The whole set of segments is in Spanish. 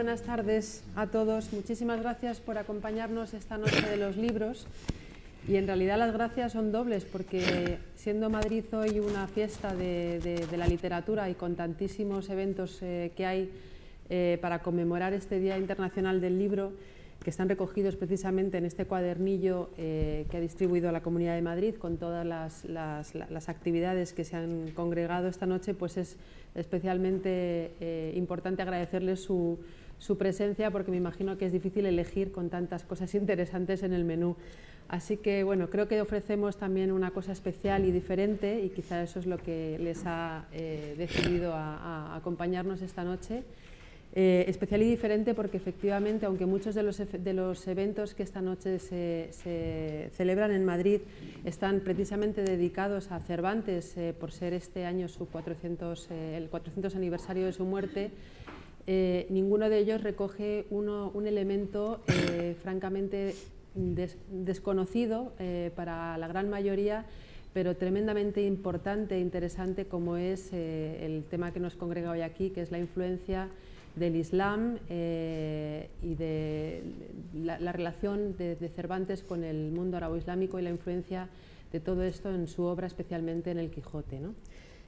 Buenas tardes a todos. Muchísimas gracias por acompañarnos esta noche de los libros. Y en realidad las gracias son dobles porque siendo Madrid hoy una fiesta de, la literatura y con tantísimos eventos eh, que hay eh, para conmemorar este Día Internacional del Libro, que están recogidos precisamente en este cuadernillo eh, que ha distribuido la Comunidad de Madrid con todas las, las, actividades que se han congregado esta noche, pues es especialmente importante agradecerles su, su presencia porque me imagino que es difícil elegir con tantas cosas interesantes en el menú. Así que bueno, creo que ofrecemos también una cosa especial y diferente y quizá eso es lo que les ha eh, decidido a, acompañarnos esta noche. Eh, especial y diferente porque efectivamente, aunque muchos de los, de los eventos que esta noche se, celebran en Madrid están precisamente dedicados a Cervantes eh, por ser este año su 400, el 400 aniversario de su muerte, eh, ninguno de ellos recoge un elemento eh, francamente desconocido eh, para la gran mayoría, pero tremendamente importante e interesante como es el tema que nos congrega hoy aquí, que es la influencia del Islam y de la, relación de, Cervantes con el mundo árabe-islámico y la influencia de todo esto en su obra, especialmente en el Quijote.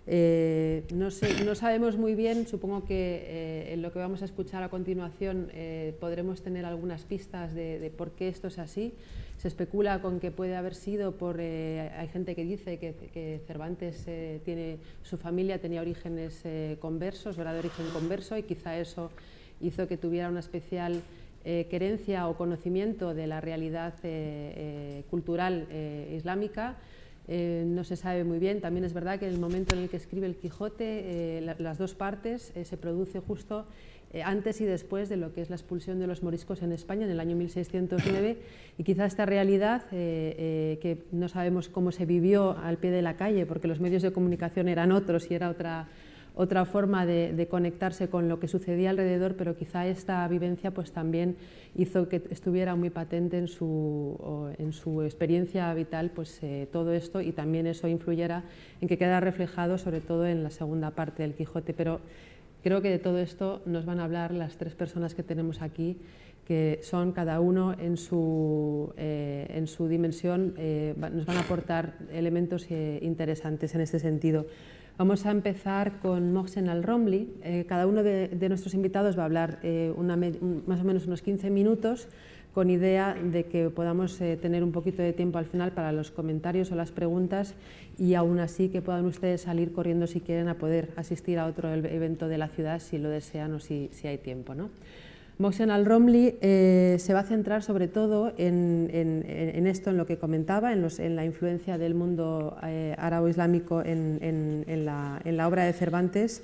Eh, no, sabemos muy bien, supongo que eh, en lo que vamos a escuchar a continuación eh, podremos tener algunas pistas de, por qué esto es así. Se especula con que puede haber sido por. hay gente que dice que, Cervantes tiene. Su familia tenía orígenes conversos, era de origen converso, y quizá eso hizo que tuviera una especial querencia o conocimiento de la realidad cultural islámica eh, no se sabe muy bien. También es verdad que en el momento en el que escribe el Quijote, eh, las dos partes eh, se produce justo antes y después de lo que es la expulsión de los moriscos en España en el año 1609 y quizá esta realidad que no sabemos cómo se vivió al pie de la calle porque los medios de comunicación eran otros y era otra otra forma de, conectarse con lo que sucedía alrededor, pero quizá esta vivencia pues también hizo que estuviera muy patente en su, en su experiencia vital pues, eh, todo esto y también eso influyera en que queda reflejado sobre todo en la segunda parte del Quijote. Pero creo que de todo esto nos van a hablar las tres personas que tenemos aquí que son cada uno en su, eh, dimensión, eh, nos van a aportar elementos interesantes en este sentido. Vamos a empezar con Mohsen Al-Romli. Eh, cada uno de, nuestros invitados va a hablar eh, más o menos unos 15 minutos con idea de que podamos eh, tener un poquito de tiempo al final para los comentarios o las preguntas y aún así que puedan ustedes salir corriendo si quieren a poder asistir a otro evento de la ciudad si lo desean o si, si hay tiempo. ¿no? Mohsen Al-Romli eh, se va a centrar sobre todo en, esto, en lo que comentaba, en, la influencia del mundo eh, árabe-islámico en, la, obra de Cervantes.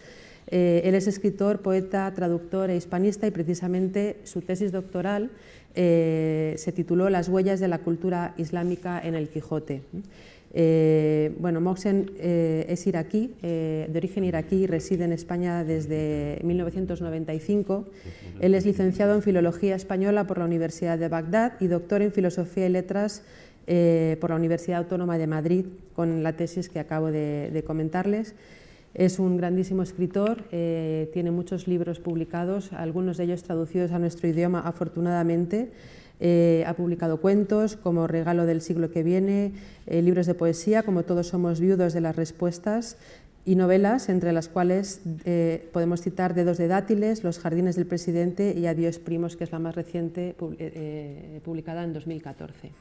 Eh, él es escritor, poeta, traductor e hispanista y precisamente su tesis doctoral se tituló Las huellas de la cultura islámica en el Quijote. Eh, bueno, Mohsen eh, es iraquí, eh, de origen iraquí, reside en España desde 1995. Él es licenciado en Filología Española por la Universidad de Bagdad y doctor en Filosofía y Letras por la Universidad Autónoma de Madrid con la tesis que acabo de, comentarles. Es un grandísimo escritor, tiene muchos libros publicados, algunos de ellos traducidos a nuestro idioma afortunadamente. Eh, ha publicado cuentos como Regalo del siglo que viene, libros de poesía como Todos somos viudos de las respuestas y novelas, entre las cuales podemos citar Dedos de dátiles, Los jardines del presidente y Adiós primos, que es la más reciente, publicada en 2014.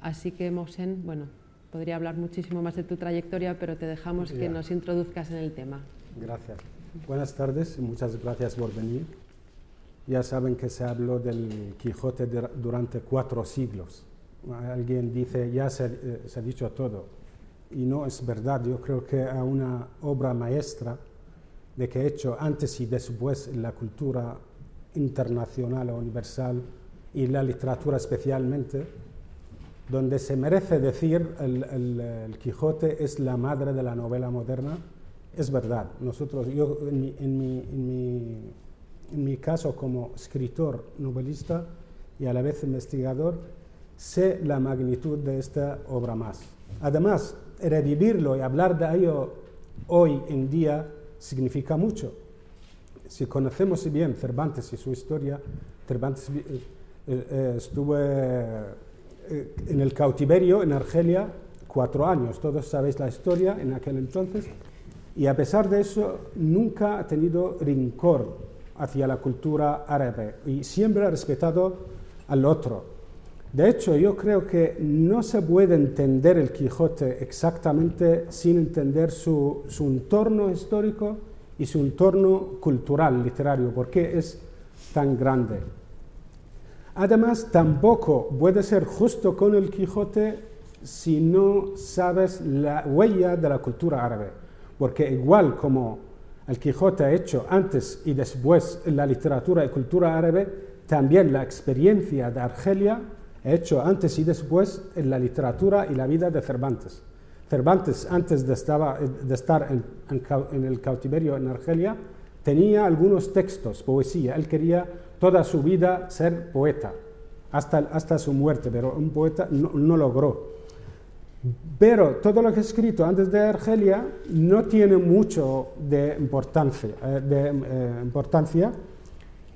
Así que, Mohsen, bueno, podría hablar muchísimo más de tu trayectoria, pero te dejamos que nos introduzcas en el tema. Gracias. Buenas tardes y muchas gracias por venir. Ya saben que se habló del Quijote durante cuatro siglos. Alguien dice, ya se, eh, se, ha dicho todo. Y no es verdad. Yo creo que a una obra maestra de que he hecho antes y después en la cultura internacional o universal y la literatura especialmente, donde se merece decir el, el, Quijote es la madre de la novela moderna, es verdad. Nosotros, yo en, mi, en mi, caso como escritor, novelista y a la vez investigador, sé la magnitud de esta obra más. Además, revivirlo y hablar de ello hoy en día significa mucho. Si conocemos bien Cervantes y su historia, Cervantes eh, eh, estuvo eh, en el cautiverio en Argelia cuatro años. Todos sabéis la historia en aquel entonces. Y a pesar de eso, nunca ha tenido rincor hacia la cultura árabe y siempre ha respetado al otro. De hecho, yo creo que no se puede entender el Quijote exactamente sin entender su, su entorno histórico y su entorno cultural, literario, porque es tan grande. Además, tampoco puede ser justo con el Quijote si no sabes la huella de la cultura árabe, porque igual como el Quijote ha hecho antes y después en la literatura y cultura árabe, también la experiencia de Argelia ha hecho antes y después en la literatura y la vida de Cervantes. Cervantes, antes de, estar en, en el cautiverio en Argelia, tenía algunos textos, poesía. Él quería toda su vida ser poeta, hasta, hasta su muerte, pero un poeta no, logró. Pero todo lo que ha escrito antes de Argelia no tiene mucho de importancia, eh, de, eh, importancia,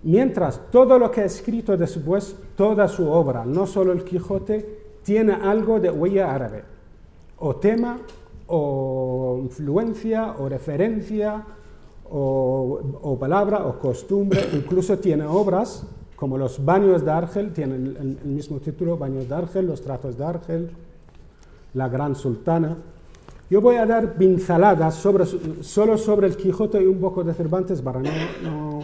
mientras todo lo que ha escrito después, toda su obra, no solo el Quijote, tiene algo de huella árabe, o tema, o influencia, o referencia, o, palabra o costumbre, incluso tiene obras como los baños de Argel, tienen el, mismo título, baños de Argel, los tratos de Argel, la gran sultana. Yo voy a dar pinceladas sobre, solo sobre el Quijote y un poco de Cervantes para no...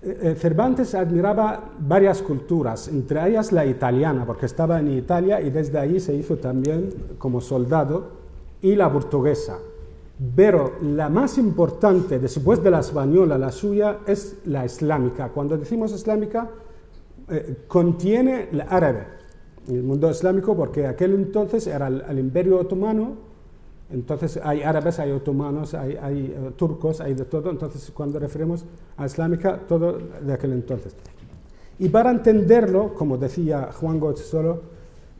Eh, eh, Cervantes admiraba varias culturas, entre ellas la italiana, porque estaba en Italia y desde ahí se hizo también como soldado, y la portuguesa. Pero la más importante después de la española, la suya, es la islámica. Cuando decimos islámica, eh, contiene el árabe, el mundo islámico, porque aquel entonces era el, imperio otomano, entonces hay árabes, hay otomanos, hay, eh, turcos, hay de todo, entonces cuando referimos a islámica, todo de aquel entonces. Y para entenderlo, como decía Juan Solo,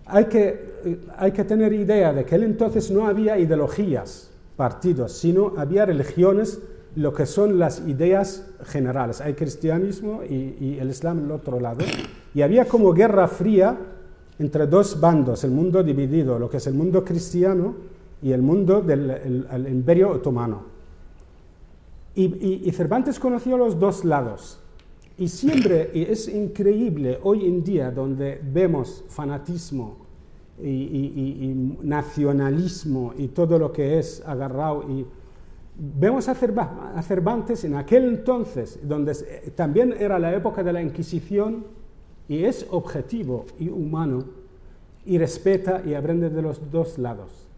hay que, eh, hay que tener idea de que aquel entonces no había ideologías, partidos, sino había religiones, lo que son las ideas generales. Hay cristianismo y, el islam en el otro lado. Y había como guerra fría entre dos bandos, el mundo dividido, lo que es el mundo cristiano y el mundo del imperio otomano. Y, y, Cervantes conoció los dos lados. Y siempre, y es increíble hoy en día, donde vemos fanatismo y, nacionalismo y todo lo que es agarrado. Y vemos a Cervantes en aquel entonces, donde también era la época de la Inquisición, y es objetivo y humano, y respeta y aprende de los dos lados.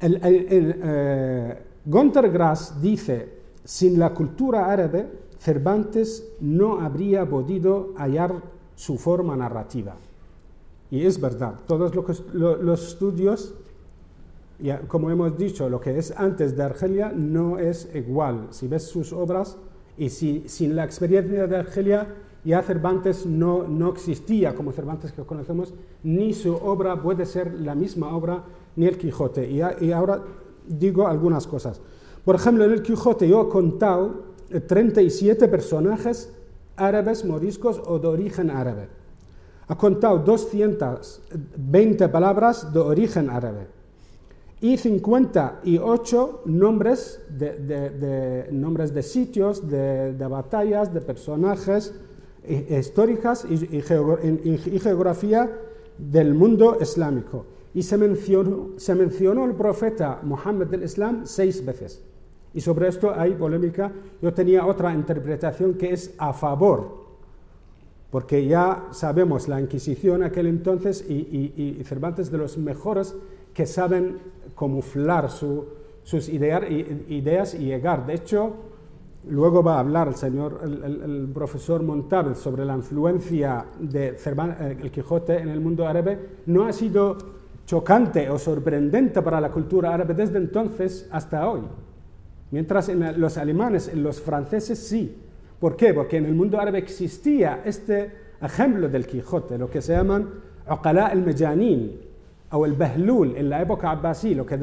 El, eh, Grass dice, sin la cultura árabe, Cervantes no habría podido hallar su forma narrativa. Y es verdad, todos los estudios, como hemos dicho, lo que es antes de Argelia no es igual. Si ves sus obras y si sin la experiencia de Argelia ya Cervantes no, no existía como Cervantes que conocemos, ni su obra puede ser la misma obra, ni el Quijote. Y, ahora digo algunas cosas. Por ejemplo, en el Quijote yo he contado 37 personajes árabes, moriscos o de origen árabe. Ha contado 220 palabras de origen árabe y 58 nombres de, nombres de sitios, de, batallas, de personajes históricas y, geografía del mundo islámico. Y se mencionó, se mencionó el profeta Muhammad del Islam seis veces. Y sobre esto hay polémica. Yo tenía otra interpretación que es a favor, porque ya sabemos la Inquisición aquel entonces y, Cervantes de los mejores que saben camuflar sus ideas y llegar. De hecho, luego va a hablar el señor, el, profesor Montalvo sobre la influencia de eh, el Quijote en el mundo árabe. No ha sido chocante o sorprendente para la cultura árabe desde entonces hasta hoy. Mientras en los alemanes, en los franceses sí. ¿Por qué? Porque en el mundo árabe existía este ejemplo del Quijote, lo que se llaman Uqala el-Mejanin o el Behlul en la época abbasí, lo que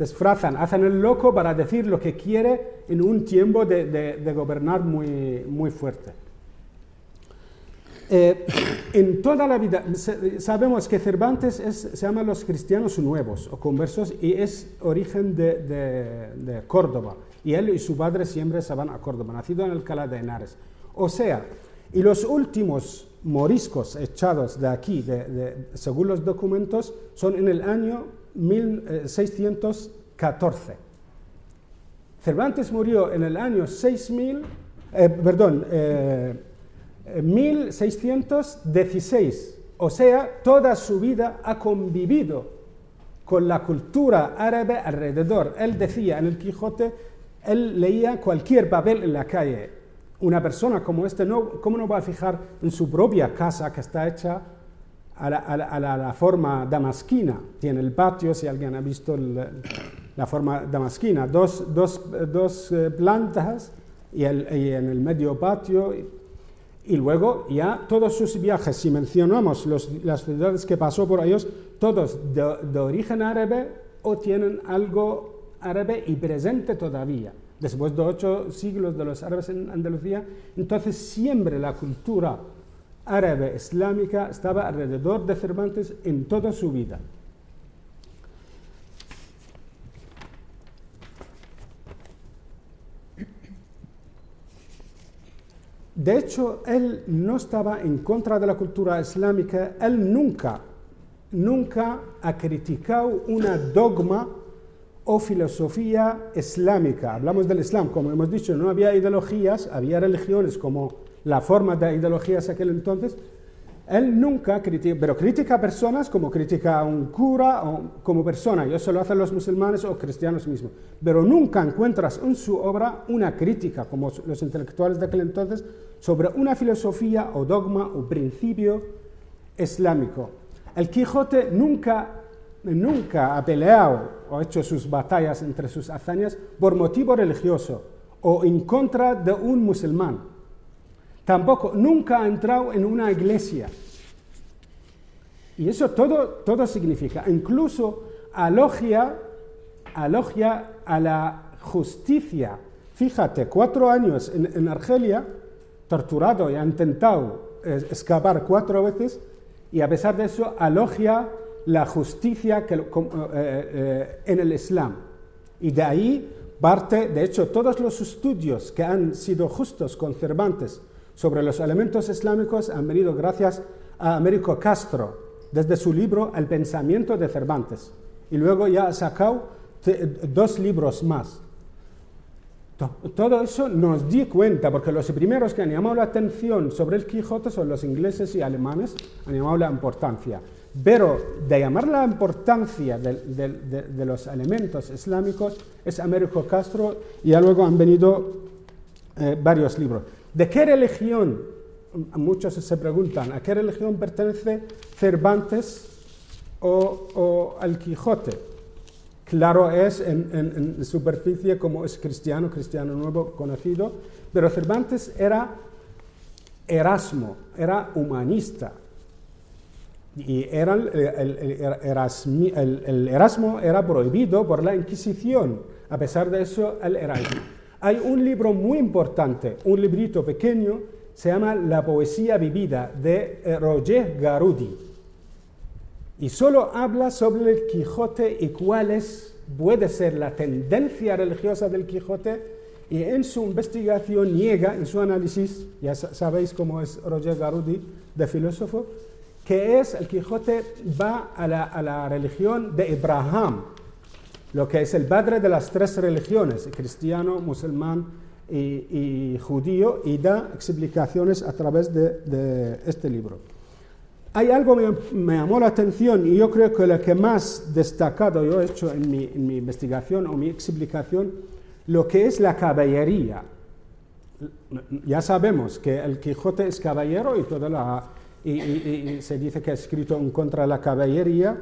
disfrazan, hacen el loco para decir lo que quiere en un tiempo de, gobernar muy, muy fuerte. Eh, en toda la vida, sabemos que Cervantes se llama los cristianos nuevos o conversos y es origen de, Córdoba. Y él y su padre siempre se van a Córdoba, nacido en Alcalá de Henares. O sea, y los últimos moriscos echados de aquí, según los documentos, son en el año 1614. Cervantes murió en el año 6000, eh, perdón, eh, 1616, o sea, toda su vida ha convivido con la cultura árabe alrededor. Él decía en el Quijote, él leía cualquier papel en la calle. Una persona como este, no, ¿cómo no va a fijar en su propia casa que está hecha a la, forma damasquina? Tiene el patio, si alguien ha visto la forma damasquina, dos, eh, plantas y, y en el medio patio y luego ya todos sus viajes, si mencionamos las ciudades que pasó por ellos, todos de, origen árabe o tienen algo árabe y presente todavía. Después de ocho siglos de los árabes en Andalucía, entonces siempre la cultura árabe islámica estaba alrededor de Cervantes en toda su vida. De hecho, él no estaba en contra de la cultura islámica, él nunca, nunca ha criticado una dogma o filosofía islámica. Hablamos del Islam, como hemos dicho, no había ideologías, había religiones como la forma de ideologías aquel entonces, él nunca critica, pero critica a personas como critica a un cura o como persona, y eso lo hacen los musulmanes o cristianos mismos. Pero nunca encuentras en su obra una crítica, como los intelectuales de aquel entonces, sobre una filosofía o dogma o principio islámico. El Quijote nunca, nunca ha peleado o hecho sus batallas entre sus hazañas por motivo religioso o en contra de un musulmán. Tampoco, nunca ha entrado en una iglesia. Y eso todo, todo significa, incluso alogia, alogia a la justicia. Fíjate, cuatro años en, Argelia, torturado y ha intentado eh, escapar cuatro veces, y a pesar de eso alogia la justicia eh, eh, en el Islam. Y de ahí parte, de hecho, todos los estudios que han sido justos con Cervantes sobre los elementos islámicos han venido gracias a Américo Castro, desde su libro El pensamiento de Cervantes. Y luego ya ha sacado dos libros más. Todo eso nos di cuenta, porque los primeros que han llamado la atención sobre el Quijote son los ingleses y alemanes, han llamado la importancia. Pero de llamar la importancia de, los elementos islámicos es Américo Castro y ya luego han venido eh, varios libros. ¿De qué religión? Muchos se preguntan, ¿a qué religión pertenece Cervantes o, al Quijote? Claro es en, superficie como es cristiano, cristiano nuevo conocido, pero Cervantes era Erasmo era humanista. Y era el, el, Erasmo era prohibido por la Inquisición. A pesar de eso, él era Hay un libro muy importante, un librito pequeño, se llama La poesía vivida, de eh, Roger Garudi. Y solo habla sobre el Quijote y cuál es, puede ser la tendencia religiosa del Quijote y en su investigación niega, en su análisis, ya sabéis cómo es Roger Garudi de filósofo, que es el Quijote va a la, a la religión de Abraham, lo que es el padre de las tres religiones, cristiano, musulmán y, judío, y da explicaciones a través de, este libro. Hay algo que me, llamó la atención y yo creo que lo que más destacado yo he hecho en mi, investigación o mi explicación lo que es la caballería. Ya sabemos que el Quijote es caballero y, toda la, y, se dice que ha escrito en contra de la caballería,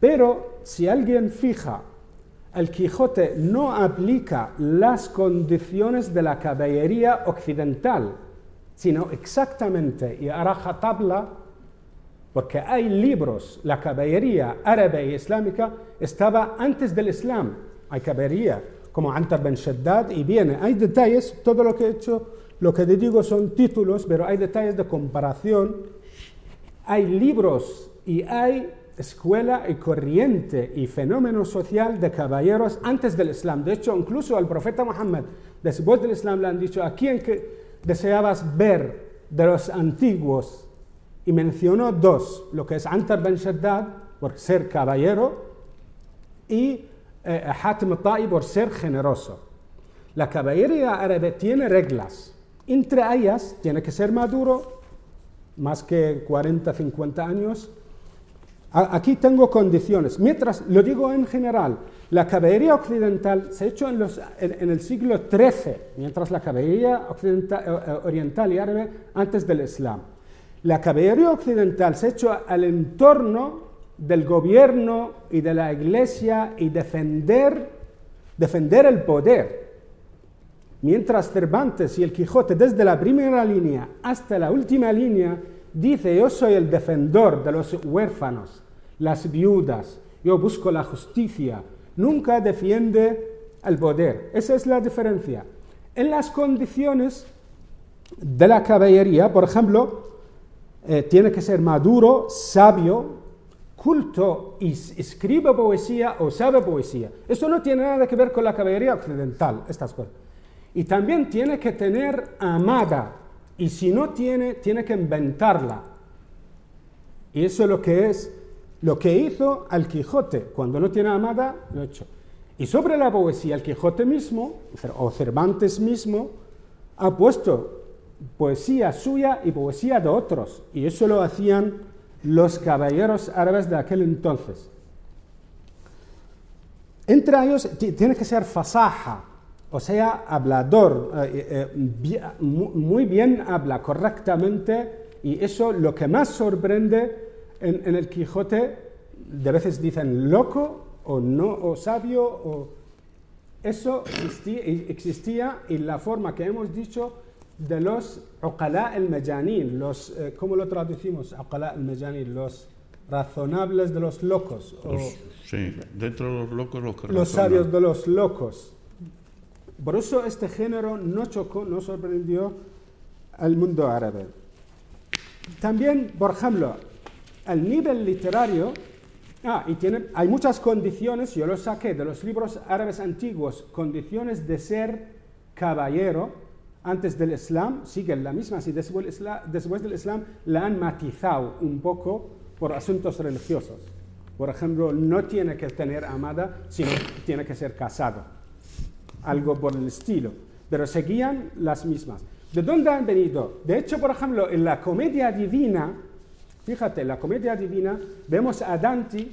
pero si alguien fija, el Quijote no aplica las condiciones de la caballería occidental, sino exactamente, y hará tabla, porque hay libros, la caballería árabe y islámica estaba antes del Islam, hay caballería como Antar Ben Shaddad, y viene, hay detalles, todo lo que he hecho, lo que te digo son títulos, pero hay detalles de comparación, hay libros y hay escuela y corriente y fenómeno social de caballeros antes del Islam. De hecho, incluso al profeta Muhammad, después del Islam, le han dicho, ¿a quién deseabas ver de los antiguos? Y mencionó dos, lo que es Antar Ben Shaddad, por ser caballero, y eh, Hatim por ser generoso. La caballería árabe tiene reglas. Entre ellas, tiene que ser maduro, más que 40, 50 años. Aquí tengo condiciones. Mientras, lo digo en general, la caballería occidental se hecho en, los, en, el siglo XIII, mientras la caballería occidental, eh, eh, oriental y árabe antes del Islam. La caballería occidental se hecho al entorno del gobierno y de la iglesia y defender, defender el poder. Mientras Cervantes y el Quijote desde la primera línea hasta la última línea dice yo soy el defensor de los huérfanos, las viudas, yo busco la justicia, nunca defiende el poder. Esa es la diferencia. En las condiciones de la caballería, por ejemplo, eh, tiene que ser maduro, sabio, culto y escribe poesía o sabe poesía. Eso no tiene nada que ver con la caballería occidental, estas cosas. Y también tiene que tener amada, y si no tiene, tiene que inventarla. Y eso es lo que es, lo que hizo al Quijote. Cuando no tiene amada, lo hecho. Y sobre la poesía, el Quijote mismo, o Cervantes mismo, ha puesto poesía suya y poesía de otros. Y eso lo hacían los caballeros árabes de aquel entonces. Entre ellos tiene que ser fasaja, o sea, hablador, eh, eh, muy bien habla correctamente, y eso lo que más sorprende en, el Quijote, de veces dicen loco o no, o sabio, o eso existía, existía y la forma que hemos dicho de los uqala el-majanin, los, eh, ¿cómo lo traducimos? Uqala el-majanin, los razonables de los locos. sí, dentro de los locos los que Los sabios de los locos. Por eso este género no chocó, no sorprendió al mundo árabe. También, por ejemplo, el nivel literario, ah, y tiene, hay muchas condiciones, yo lo saqué de los libros árabes antiguos, condiciones de ser caballero, antes del Islam siguen la misma, si después, después del Islam la han matizado un poco por asuntos religiosos. Por ejemplo, no tiene que tener amada, sino tiene que ser casado. Algo por el estilo. Pero seguían las mismas. ¿De dónde han venido? De hecho, por ejemplo, en la comedia divina, fíjate, en la comedia divina vemos a Dante,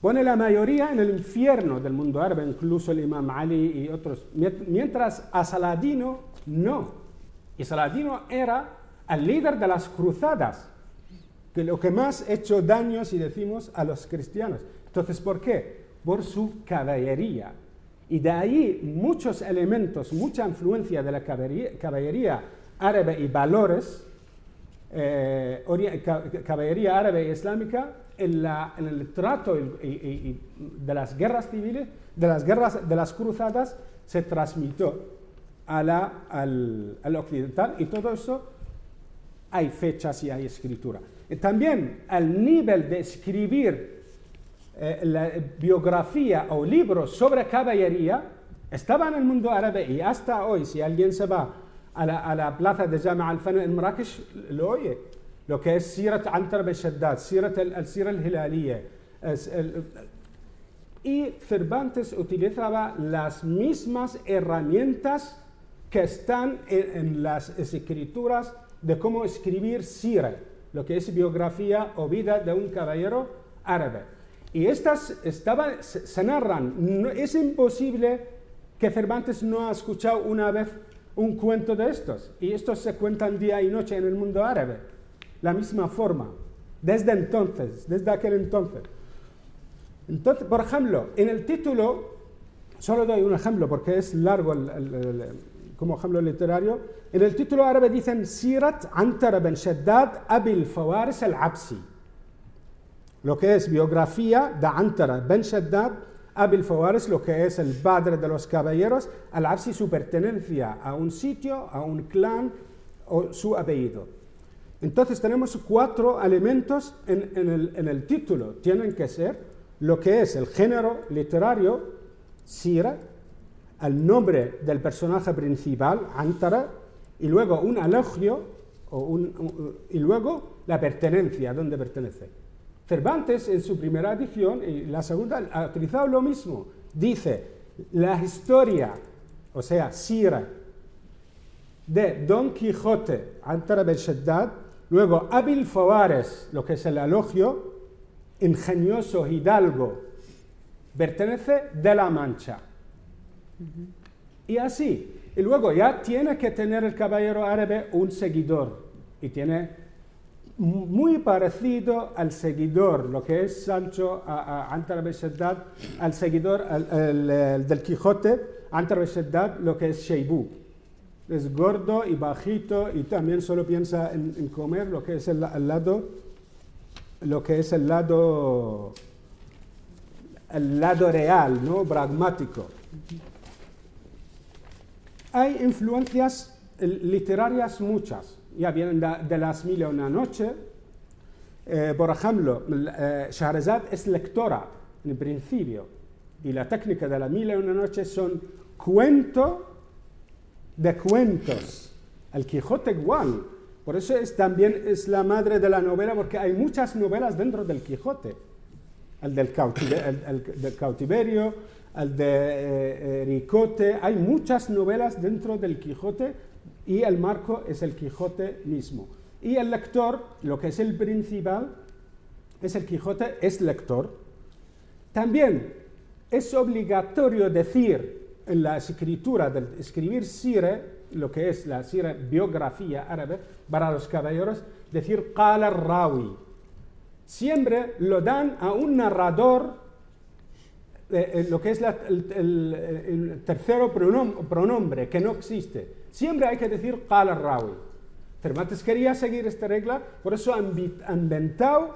pone la mayoría en el infierno del mundo árabe, incluso el Imam Ali y otros, mientras a Saladino no. Y Saladino era el líder de las cruzadas, que lo que más ha hecho daño, si decimos, a los cristianos. Entonces, ¿por qué? Por su caballería. Y de ahí muchos elementos, mucha influencia de la caballería, árabe y valores eh, caballería árabe e islámica en, la- en el trato y- y- y- de las guerras civiles, de las guerras de las cruzadas, se transmitió a la- al, al occidental y todo eso hay fechas y hay escritura. Y también al nivel de escribir eh, la biografía o libros sobre caballería estaba en el mundo árabe y hasta hoy, si alguien se va a la, a la plaza de Jama al-Fan en Marrakech, lo oye. Lo que es Sirat Antar Shaddad, Sirat al- al-Sira al-Hilaliya. es el- y Cervantes utilizaba las mismas herramientas que están en, en las escrituras de cómo escribir sira, lo que es biografía o vida de un caballero árabe. Y estas estaban, se, se narran. No- es imposible que Cervantes no ha escuchado una vez un cuento de estos. Y estos se cuentan día y noche en el mundo árabe. La misma forma. Desde entonces, desde aquel entonces. Entonces, por ejemplo, en el título, solo doy un ejemplo porque es largo el- como ejemplo literario. En el título árabe dicen Sirat Antara ben Shaddad Abil Fawaris al-Absi. Lo que es biografía de Antara ben Shaddad Abil Fawaris, lo que es el padre de los caballeros, al-Absi su pertenencia a un sitio, a un clan o su apellido. Entonces tenemos cuatro elementos en, el, título. Tienen que ser lo que es el género literario, Sira, el nombre del personaje principal, Antara, y luego un elogio, o un- y luego la pertenencia, dónde pertenece. Cervantes en su primera edición y la segunda ha utilizado lo mismo. Dice, la historia, o sea, Sira, de Don Quijote, Antara Shaddad, luego Abil Fawares, lo que es el elogio, ingenioso hidalgo, pertenece de la Mancha. Y así. Y luego ya tiene que tener el caballero árabe un seguidor. Y tiene muy parecido al seguidor, lo que es Sancho a, a Antar ben Shaddad, al seguidor al- al- el del Quijote, Antar ben Shaddad, lo que es Sheibú. Es gordo y bajito y también solo piensa en, en comer lo que es el, el lado, lo que es el lado, el lado real, ¿no? Pragmático. Hay influencias eh, literarias muchas, ya vienen de, de las mil y una noche. Eh, por ejemplo, eh, Shahrazad es lectora en principio, y la técnica de la mil y una noche son cuento de cuentos. El Quijote igual. Por eso es, también es la madre de la novela, porque hay muchas novelas dentro del Quijote. El del, cautive- el- el del cautiverio, el de eh, Ricote. Hay muchas novelas dentro del Quijote y el marco es el Quijote mismo. Y el lector, lo que es el principal, es el Quijote, es lector. También es obligatorio decir en la escritura, del escribir sire, lo que es la sire biografía árabe, para los caballeros, decir qala rawi. Siempre lo dan a un narrador, eh, eh, lo que es el, tercero pronom- pronombre, que no existe. Siempre hay que decir qala rawi. Cervantes quería seguir esta regla, por eso ha invi- ha inventado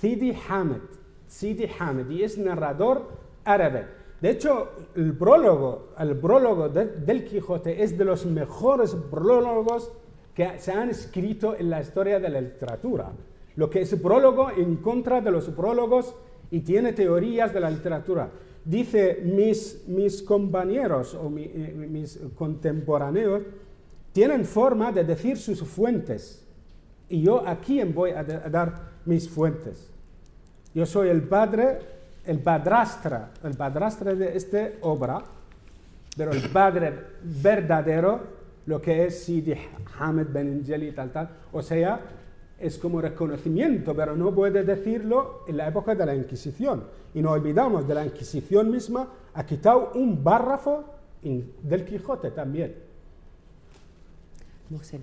Sidi Hamed. Sidi y es narrador árabe. De hecho, el prólogo, el prólogo de- del Quijote es de los mejores prólogos que se han escrito en la historia de la literatura. Lo que es prólogo en contra de los prólogos y tiene teorías de la literatura. Dice, mis, mis compañeros o eh, mis contemporáneos tienen forma de decir sus fuentes. Y yo a quién voy a, da- a dar mis fuentes. Yo soy el padre, el padrastra, el padrastra de esta obra, pero el padre verdadero, lo que es Sidi Hamed Ben Injeli y tal, tal. O sea, es como reconocimiento, pero no puede decirlo en la época de la Inquisición. Y no olvidamos, de la Inquisición misma ha quitado un párrafo del Quijote también. Mohsen,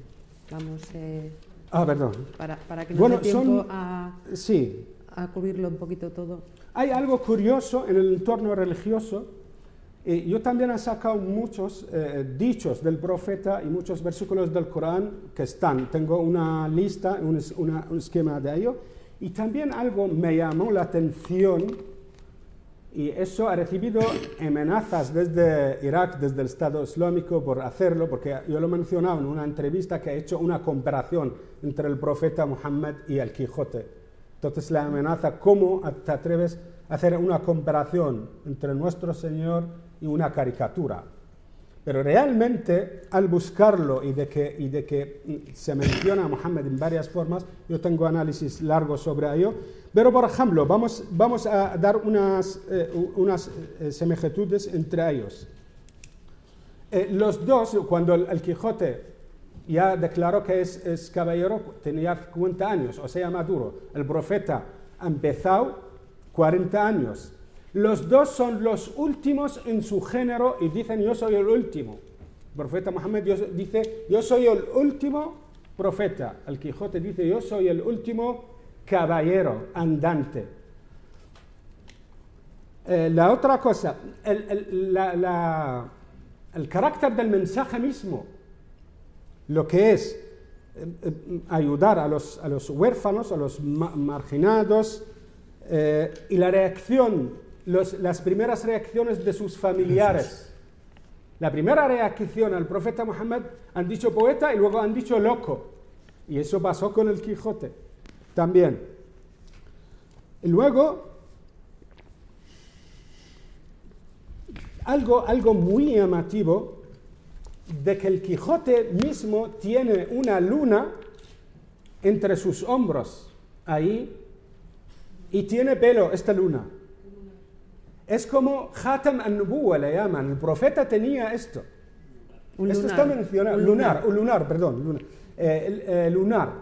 vamos eh, Ah, perdón. para, para que nos Bueno, dé tiempo son- a, Sí, a cubrirlo un poquito todo. Hay algo curioso en el entorno religioso Y yo también he sacado muchos eh, dichos del profeta y muchos versículos del Corán que están. Tengo una lista, un, una, un esquema de ello. Y también algo me llamó la atención y eso ha recibido amenazas desde Irak, desde el Estado Islámico por hacerlo, porque yo lo he mencionado en una entrevista que ha hecho una comparación entre el profeta Muhammad y el Quijote. Entonces la amenaza, ¿cómo te atreves a hacer una comparación entre nuestro Señor y una caricatura. Pero realmente, al buscarlo y de que, y de que se menciona a Mohammed en varias formas, yo tengo análisis largos sobre ello, pero por ejemplo, vamos, vamos a dar unas, eh, unas eh, similitudes entre ellos. Eh, los dos, cuando el, Quijote ya declaró que es, es, caballero, tenía 50 años, o sea, maduro. El profeta ha empezado 40 años. Los dos son los últimos en su género y dicen yo soy el último. El profeta Mohammed dice yo soy el último profeta. El Quijote dice yo soy el último caballero andante. Eh, la otra cosa, el, el, carácter del mensaje mismo, lo que es eh, eh, ayudar a los, a los, huérfanos, a los marginados, y la reacción las primeras reacciones de sus familiares. La primera reacción al profeta Muhammad han dicho poeta y luego han dicho loco. Y eso pasó con el Quijote también. Y luego, algo, algo muy llamativo de que el Quijote mismo tiene una luna entre sus hombros ahí y tiene pelo esta luna. Es como Hatam al-Nubuwa le llaman. El profeta tenía esto. esto está mencionado. lunar, un lunar, perdón. Lunar. Eh, eh, lunar.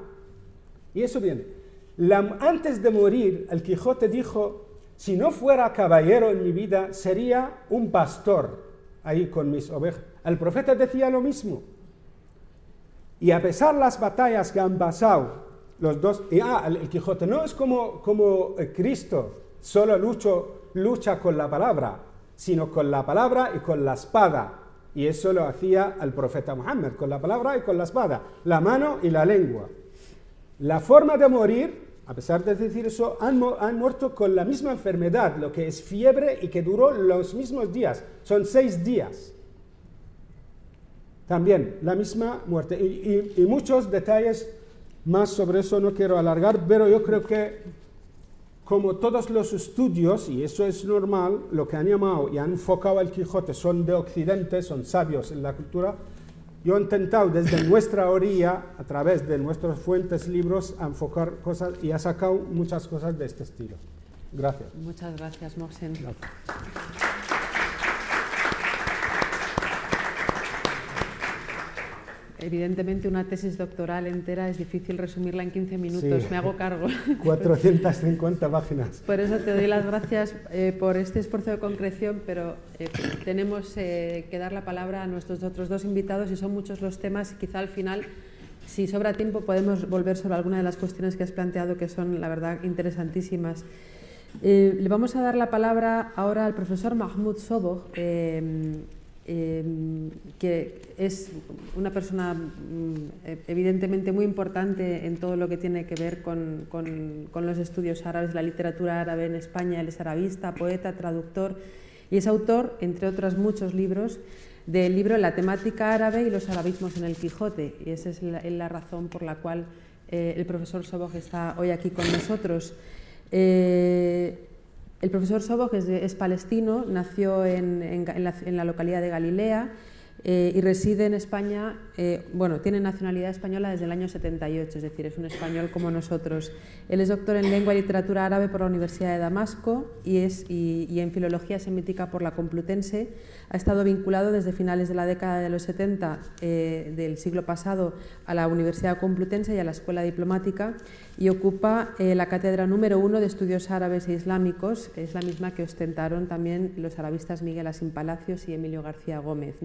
Y eso viene. antes de morir, el Quijote dijo, si no fuera caballero en mi vida, sería un pastor ahí con mis ovejas. El profeta decía lo mismo. Y a pesar de las batallas que han pasado, los dos, y ah, el, Quijote no es como, como eh, Cristo, solo lucho lucha con la palabra, sino con la palabra y con la espada. Y eso lo hacía el profeta Muhammad, con la palabra y con la espada, la mano y la lengua. La forma de morir, a pesar de decir eso, han, muerto con la misma enfermedad, lo que es fiebre y que duró los mismos días, son seis días. También la misma muerte. y muchos detalles más sobre eso no quiero alargar, pero yo creo que como todos los estudios, y eso es normal, lo que han llamado y han enfocado al Quijote son de Occidente, son sabios en la cultura, yo he intentado desde nuestra orilla, a través de nuestras fuentes, libros, a enfocar cosas y ha sacado muchas cosas de este estilo. Gracias. Muchas gracias, Mohsen. Evidentemente una tesis doctoral entera es difícil resumirla en 15 minutos, me hago cargo. 450 páginas. Por eso te doy las gracias eh, por este esfuerzo de concreción, pero eh, tenemos eh, que dar la palabra a nuestros otros dos invitados y son muchos los temas quizá al final, si sobra tiempo, podemos volver sobre alguna de las cuestiones que has planteado que son, la verdad, interesantísimas. le vamos a dar la palabra ahora al profesor Mahmoud Sobog Em, que es una persona mm, e, evidentemente muy importante en todo lo que tiene que ver con, con, los estudios árabes, la literatura árabe en España. Él es arabista, poeta, traductor y es autor, entre otros muchos libros, del libro La temática árabe y los arabismos en el Quijote. Y esa es la, razón por la cual eh, el profesor Sobog está hoy aquí con nosotros. Eh, el profesor Sobog es, palestino, nació en, la, localidad de Galilea eh, y reside en España, eh, bueno, tiene nacionalidad española desde el año 78, es decir, es un español como nosotros. Él es doctor en lengua y literatura árabe por la Universidad de Damasco y, es, y en filología semítica por la Complutense ha estado vinculado desde finales de la década de los 70 eh, del siglo pasado a la Universidad Complutense y a la Escuela Diplomática y ocupa eh, la cátedra número uno de estudios árabes e islámicos, es la misma que ostentaron también los arabistas Miguel Asín Palacios y Emilio García Gómez.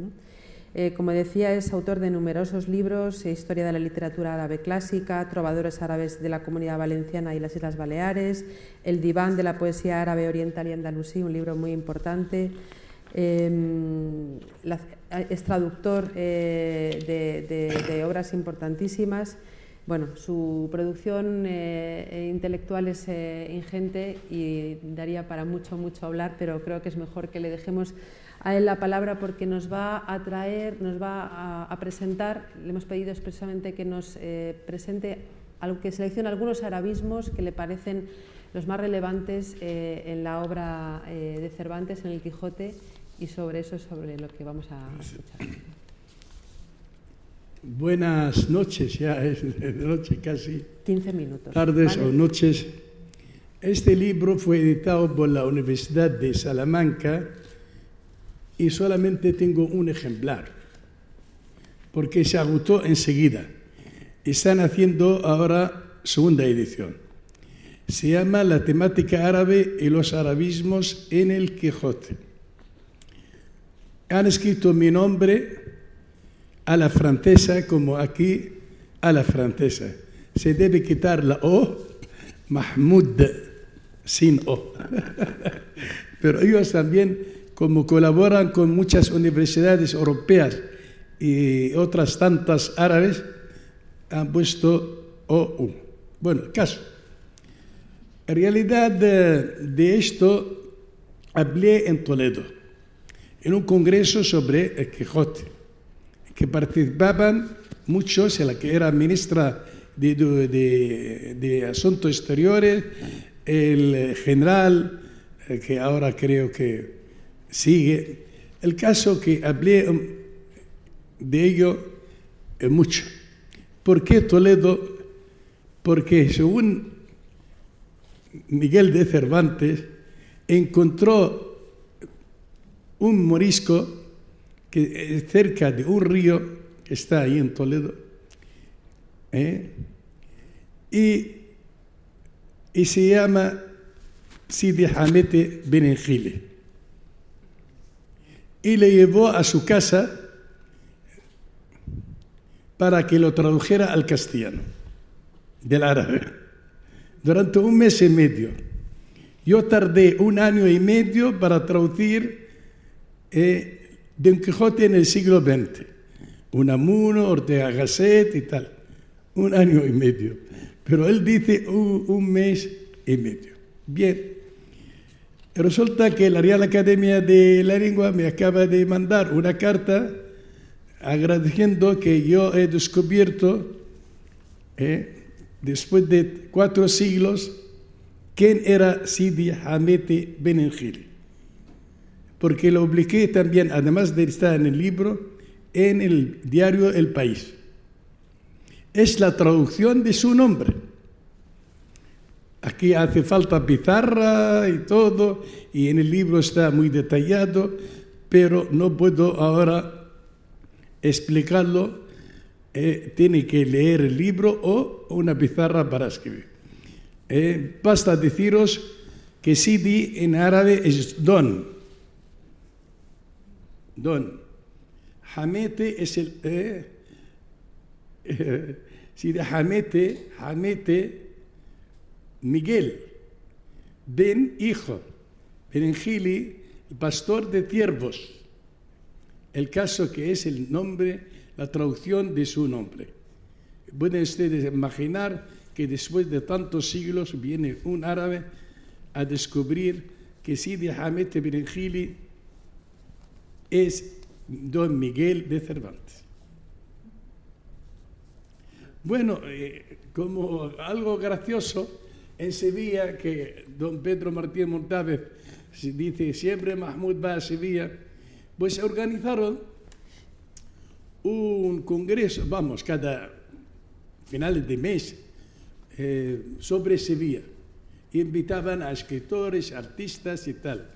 Eh, como decía, es autor de numerosos libros, Historia de la literatura árabe clásica, Trovadores árabes de la Comunidad Valenciana y las Islas Baleares, El diván de la poesía árabe oriental y andalusí, un libro muy importante, Em, es traductor de, obras importantísimas. Bueno, su producción intelectual es ingente y daría para mucho, mucho hablar, pero creo que es mejor que le dejemos a él la palabra porque nos va a traer, nos va a, presentar, le hemos pedido expresamente que nos eh, presente, que seleccione algunos arabismos que le parecen los más relevantes eh, en la obra eh, de Cervantes, en el Quijote, y sobre eso es sobre lo que vamos a escuchar. Buenas noches, ya es de noche casi. 15 minutos. Tardes o noches. Este libro fue editado por la Universidad de Salamanca y solamente tengo un ejemplar, porque se agotó enseguida. Están haciendo ahora segunda edición. Se llama La temática árabe y los arabismos en el Quijote. Han escrito mi nombre a la francesa como aquí a la francesa. Se debe quitar la O, Mahmoud, sin O. Pero ellos también como colaboran con muchas universidades europeas y otras tantas árabes, han puesto OU. Bueno, caso. En realidad de, esto hablé en Toledo, en un congreso sobre el Quijote, que participaban muchos, la que era ministra de, de, de Asuntos Exteriores, el general, eh, que ahora creo que sigue. El caso que hablé um, de ello mucho. ¿Por qué Toledo? Porque según Miguel de Cervantes, encontró un morisco que es cerca de un río que está ahí en Toledo, ¿eh? y, y, se llama Sidi Hamete Benengile y le llevó a su casa para que lo tradujera al castellano, del árabe, durante un mes y medio. Yo tardé un año y medio para traducir eh, Don Quijote en el siglo XX, Unamuno, Ortega Gasset y tal, un año y medio. Pero él dice un mes y medio. Bien, Resulta que la Real Academia de la Lengua me acaba de mandar una carta agradeciendo que yo he descubierto, eh, después de cuatro siglos, quién era Sidi Hamete Benengili. Porque lo publiqué también, además de estar en el libro, en el diario El País. Es la traducción de su nombre. Aquí hace falta pizarra y todo, y en el libro está muy detallado, pero no puedo ahora explicarlo. Eh, tiene que leer el libro o una pizarra para escribir. Eh, basta deciros que Sidi en árabe es don. Don. Hamete es el... Eh, Sidi Hamete, Hamete Miguel, Ben Hijo, Benengili, pastor de ciervos. El caso que es el nombre, la traducción de su nombre. Pueden ustedes imaginar que después de tantos siglos viene un árabe a descubrir que Sidi Hamed Benengili es don Miguel de Cervantes. Bueno, eh, como algo gracioso, en Sevilla, que don Pedro Martínez Montávez dice, siempre Mahmoud va a Sevilla, pues se organizaron un congreso, vamos, cada finales de mes, eh, sobre Sevilla. Invitaban a escritores, artistas y tal.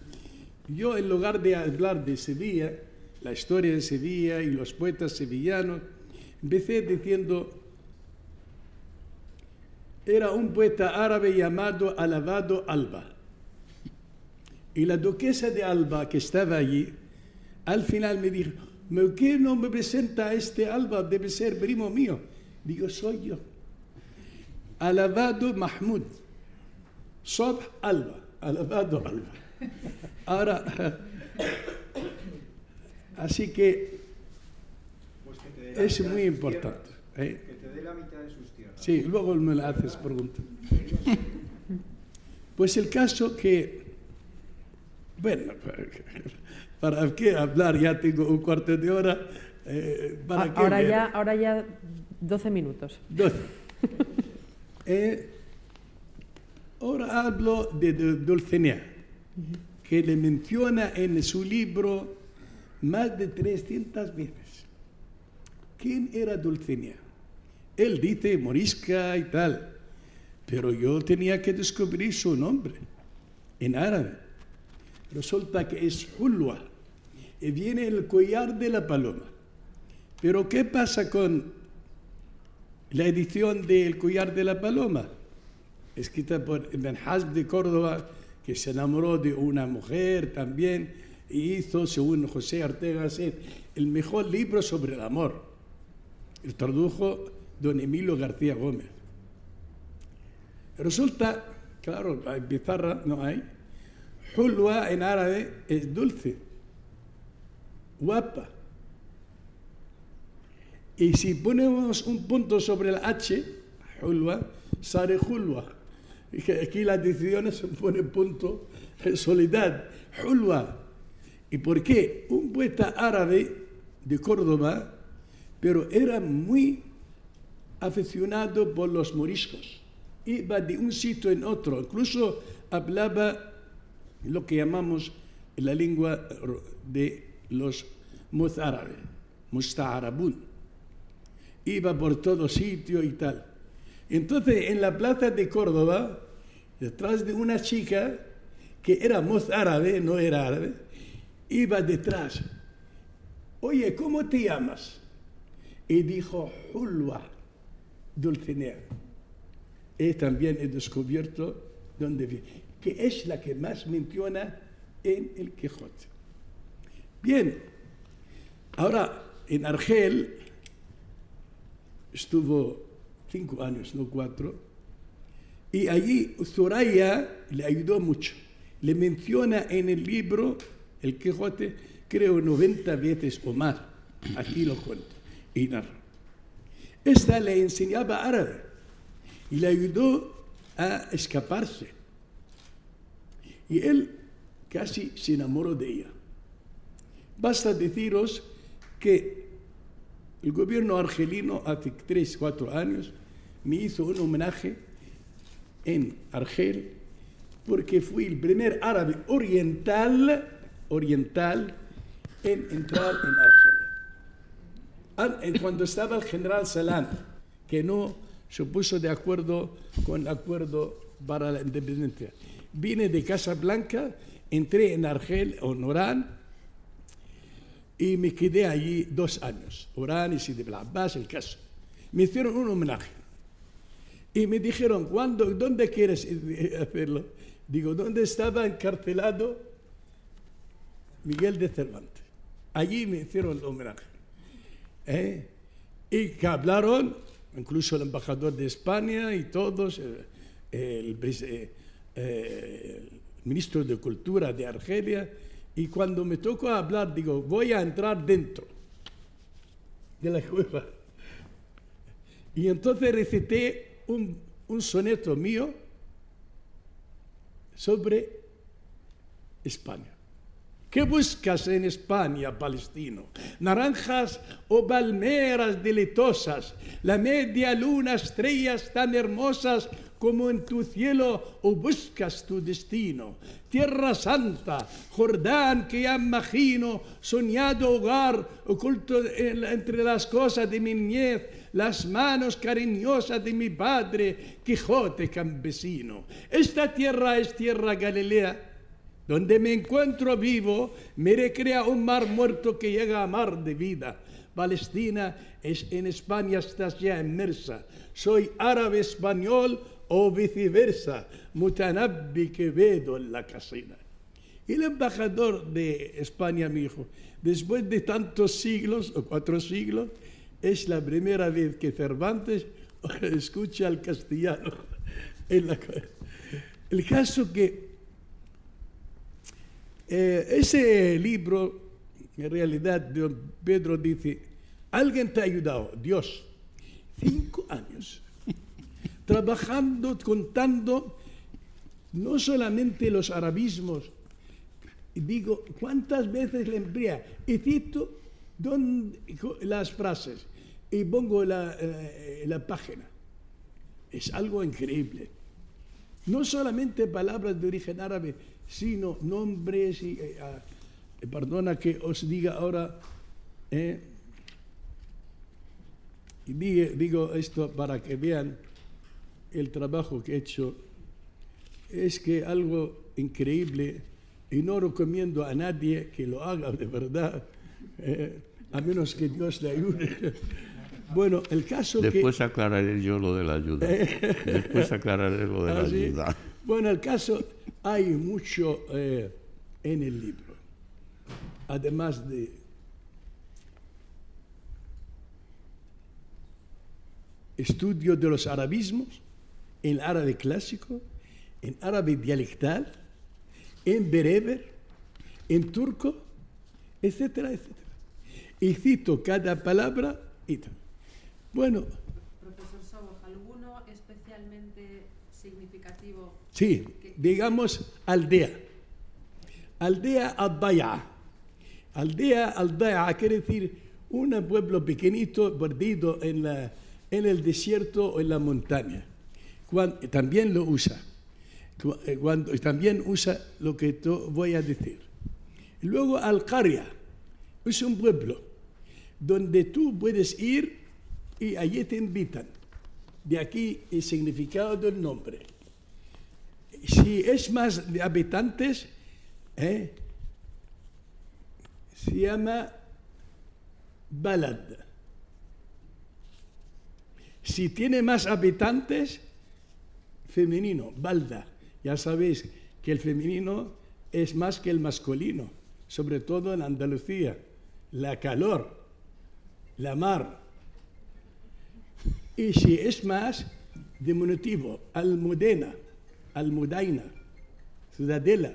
Yo, en lugar de hablar de Sevilla, la historia de Sevilla y los poetas sevillanos, empecé diciendo era un poeta árabe llamado Alabado Alba. Y la duquesa de Alba, que estaba allí, al final me dijo, ¿por qué no me presenta este Alba? Debe ser primo mío. Digo, soy yo. Alabado Mahmud. Sob Alba. Alabado Alba. Ahora, Así que Pues es muy importante. ¿eh? Que te dé la mitad de sus. Sí, luego me la haces pregunta. Pues el caso que, bueno, ¿para qué hablar? Ya tengo un cuarto de hora. eh, ¿para A- qué ahora, ya, ahora ya 12 minutos. Doce. Eh, ahora hablo de, de Dulcinea, que le menciona en su libro más de 300 veces. ¿Quién era Dulcinea? Él dice morisca y tal, pero yo tenía que descubrir su nombre en árabe. Resulta que es Hulwa y viene el collar de la paloma. Pero ¿qué pasa con la edición del collar de la paloma? Escrita por Ibn Hazm de Córdoba, que se enamoró de una mujer también y hizo, según José Ortega el mejor libro sobre el amor. El tradujo don Emilio García Gómez. Resulta, claro, hay pizarra, no hay. Hulwa en árabe es dulce, guapa. Y si ponemos un punto sobre el H, Hulwa, sale Hulwa. Aquí las decisiones se pone punto en soledad. Hulwa. ¿Y por qué? Un poeta árabe de Córdoba, pero era muy aficionado por los moriscos. Iba de un sitio en otro, incluso hablaba lo que llamamos la lengua de los mozárabes, musta'arabun. Iba por todo sitio y tal. Entonces, en la plaza de Córdoba, detrás de una chica que era mozárabe, no era árabe, iba detrás. Oye, ¿cómo te llamas? Y dijo, Hulwa, Dulcinea. Y también he descubierto dónde vive, que es la que más menciona en el Quijote. Bien, ahora en Argel estuvo cinco años, no cuatro, y allí Zoraya le ayudó mucho. Le menciona en el libro El Quijote, creo 90 veces o más. Aquí lo cuento y narro. Esta le enseñaba árabe y le ayudó a escaparse. Y él casi se enamoró de ella. Basta deciros que el gobierno argelino hace tres, cuatro años me hizo un homenaje en Argel porque fui el primer árabe oriental, oriental en entrar en Argel. An- en Cuando estaba el general Salam, que no se puso de acuerdo con el acuerdo para la independencia. Vine de Casablanca, entré en Argel, en Orán, y me quedé allí dos años. Orán y Sidi Abbas, el caso. Me hicieron un homenaje. Y me dijeron, ¿cuándo, ¿dónde quieres eh, hacerlo? Digo, ¿dónde estaba encarcelado Miguel de Cervantes? Allí me hicieron el homenaje. ¿Eh? Y que hablaron, incluso el embajador de España y todos, eh, eh, el ministro de Cultura de Argelia, y cuando me tocó hablar, digo, voy a entrar dentro de la cueva. Y entonces recité un, un soneto mío sobre España. ¿Qué buscas en España, palestino? Naranjas o palmeras deleitosas, la media luna, estrellas tan hermosas como en tu cielo o buscas tu destino. Tierra Santa, Jordán que ya imagino, soñado hogar oculto en- entre las cosas de mi niñez, las manos cariñosas de mi padre, Quijote campesino. Esta tierra es tierra Galilea donde me encuentro vivo, me recrea un mar muerto que llega a mar de vida. Palestina es en España estás ya inmersa. Soy árabe español o viceversa. Mutanabbi Quevedo en la casina. Y el embajador de España me dijo, después de tantos siglos, o cuatro siglos, es la primera vez que Cervantes escucha el castellano. El caso que eh, ese libro En realidad, don Pedro dice, alguien te ha ayudado, Dios. Cinco años. Trabajando, contando, no solamente los arabismos. Digo, ¿cuántas veces le emplea? Y cito don- las frases y pongo la, eh, la página. Es algo increíble. No solamente palabras de origen árabe, sino nombres y... eh, ah, perdona que os diga ahora... eh, y digo, digo esto para que vean el trabajo que he hecho. Es que algo increíble y no recomiendo a nadie que lo haga de verdad, eh, a menos que Dios le ayude. Bueno, el caso que... Después aclararé yo lo de la ayuda. Después aclararé lo de la Ah, sí. ayuda. Bueno, el caso, hay mucho eh, en el libro. Además de... Estudio de los arabismos, en árabe clásico, en árabe dialectal, en bereber, en turco, etcétera, etcétera. Y cito cada palabra y tal. Bueno, Profesor Soboj, ¿alguno especialmente significativo? Sí, digamos aldea. Aldea Aldaya. Aldea Aldaya quiere decir un pueblo pequeñito perdido en, la, en el desierto o en la montaña. También lo usa. Eh, Cuando, también usa lo que voy a decir. Luego Al-Qaria es un pueblo donde tú puedes ir y allí te invitan. De aquí el significado del nombre si es más de habitantes, ¿eh? se llama Balad. Si tiene más habitantes, femenino, Balda. Ya sabéis que el femenino es más que el masculino, sobre todo en Andalucía. La calor, la mar. Y si es más diminutivo, Almudena, Almudaina, Ciudadela.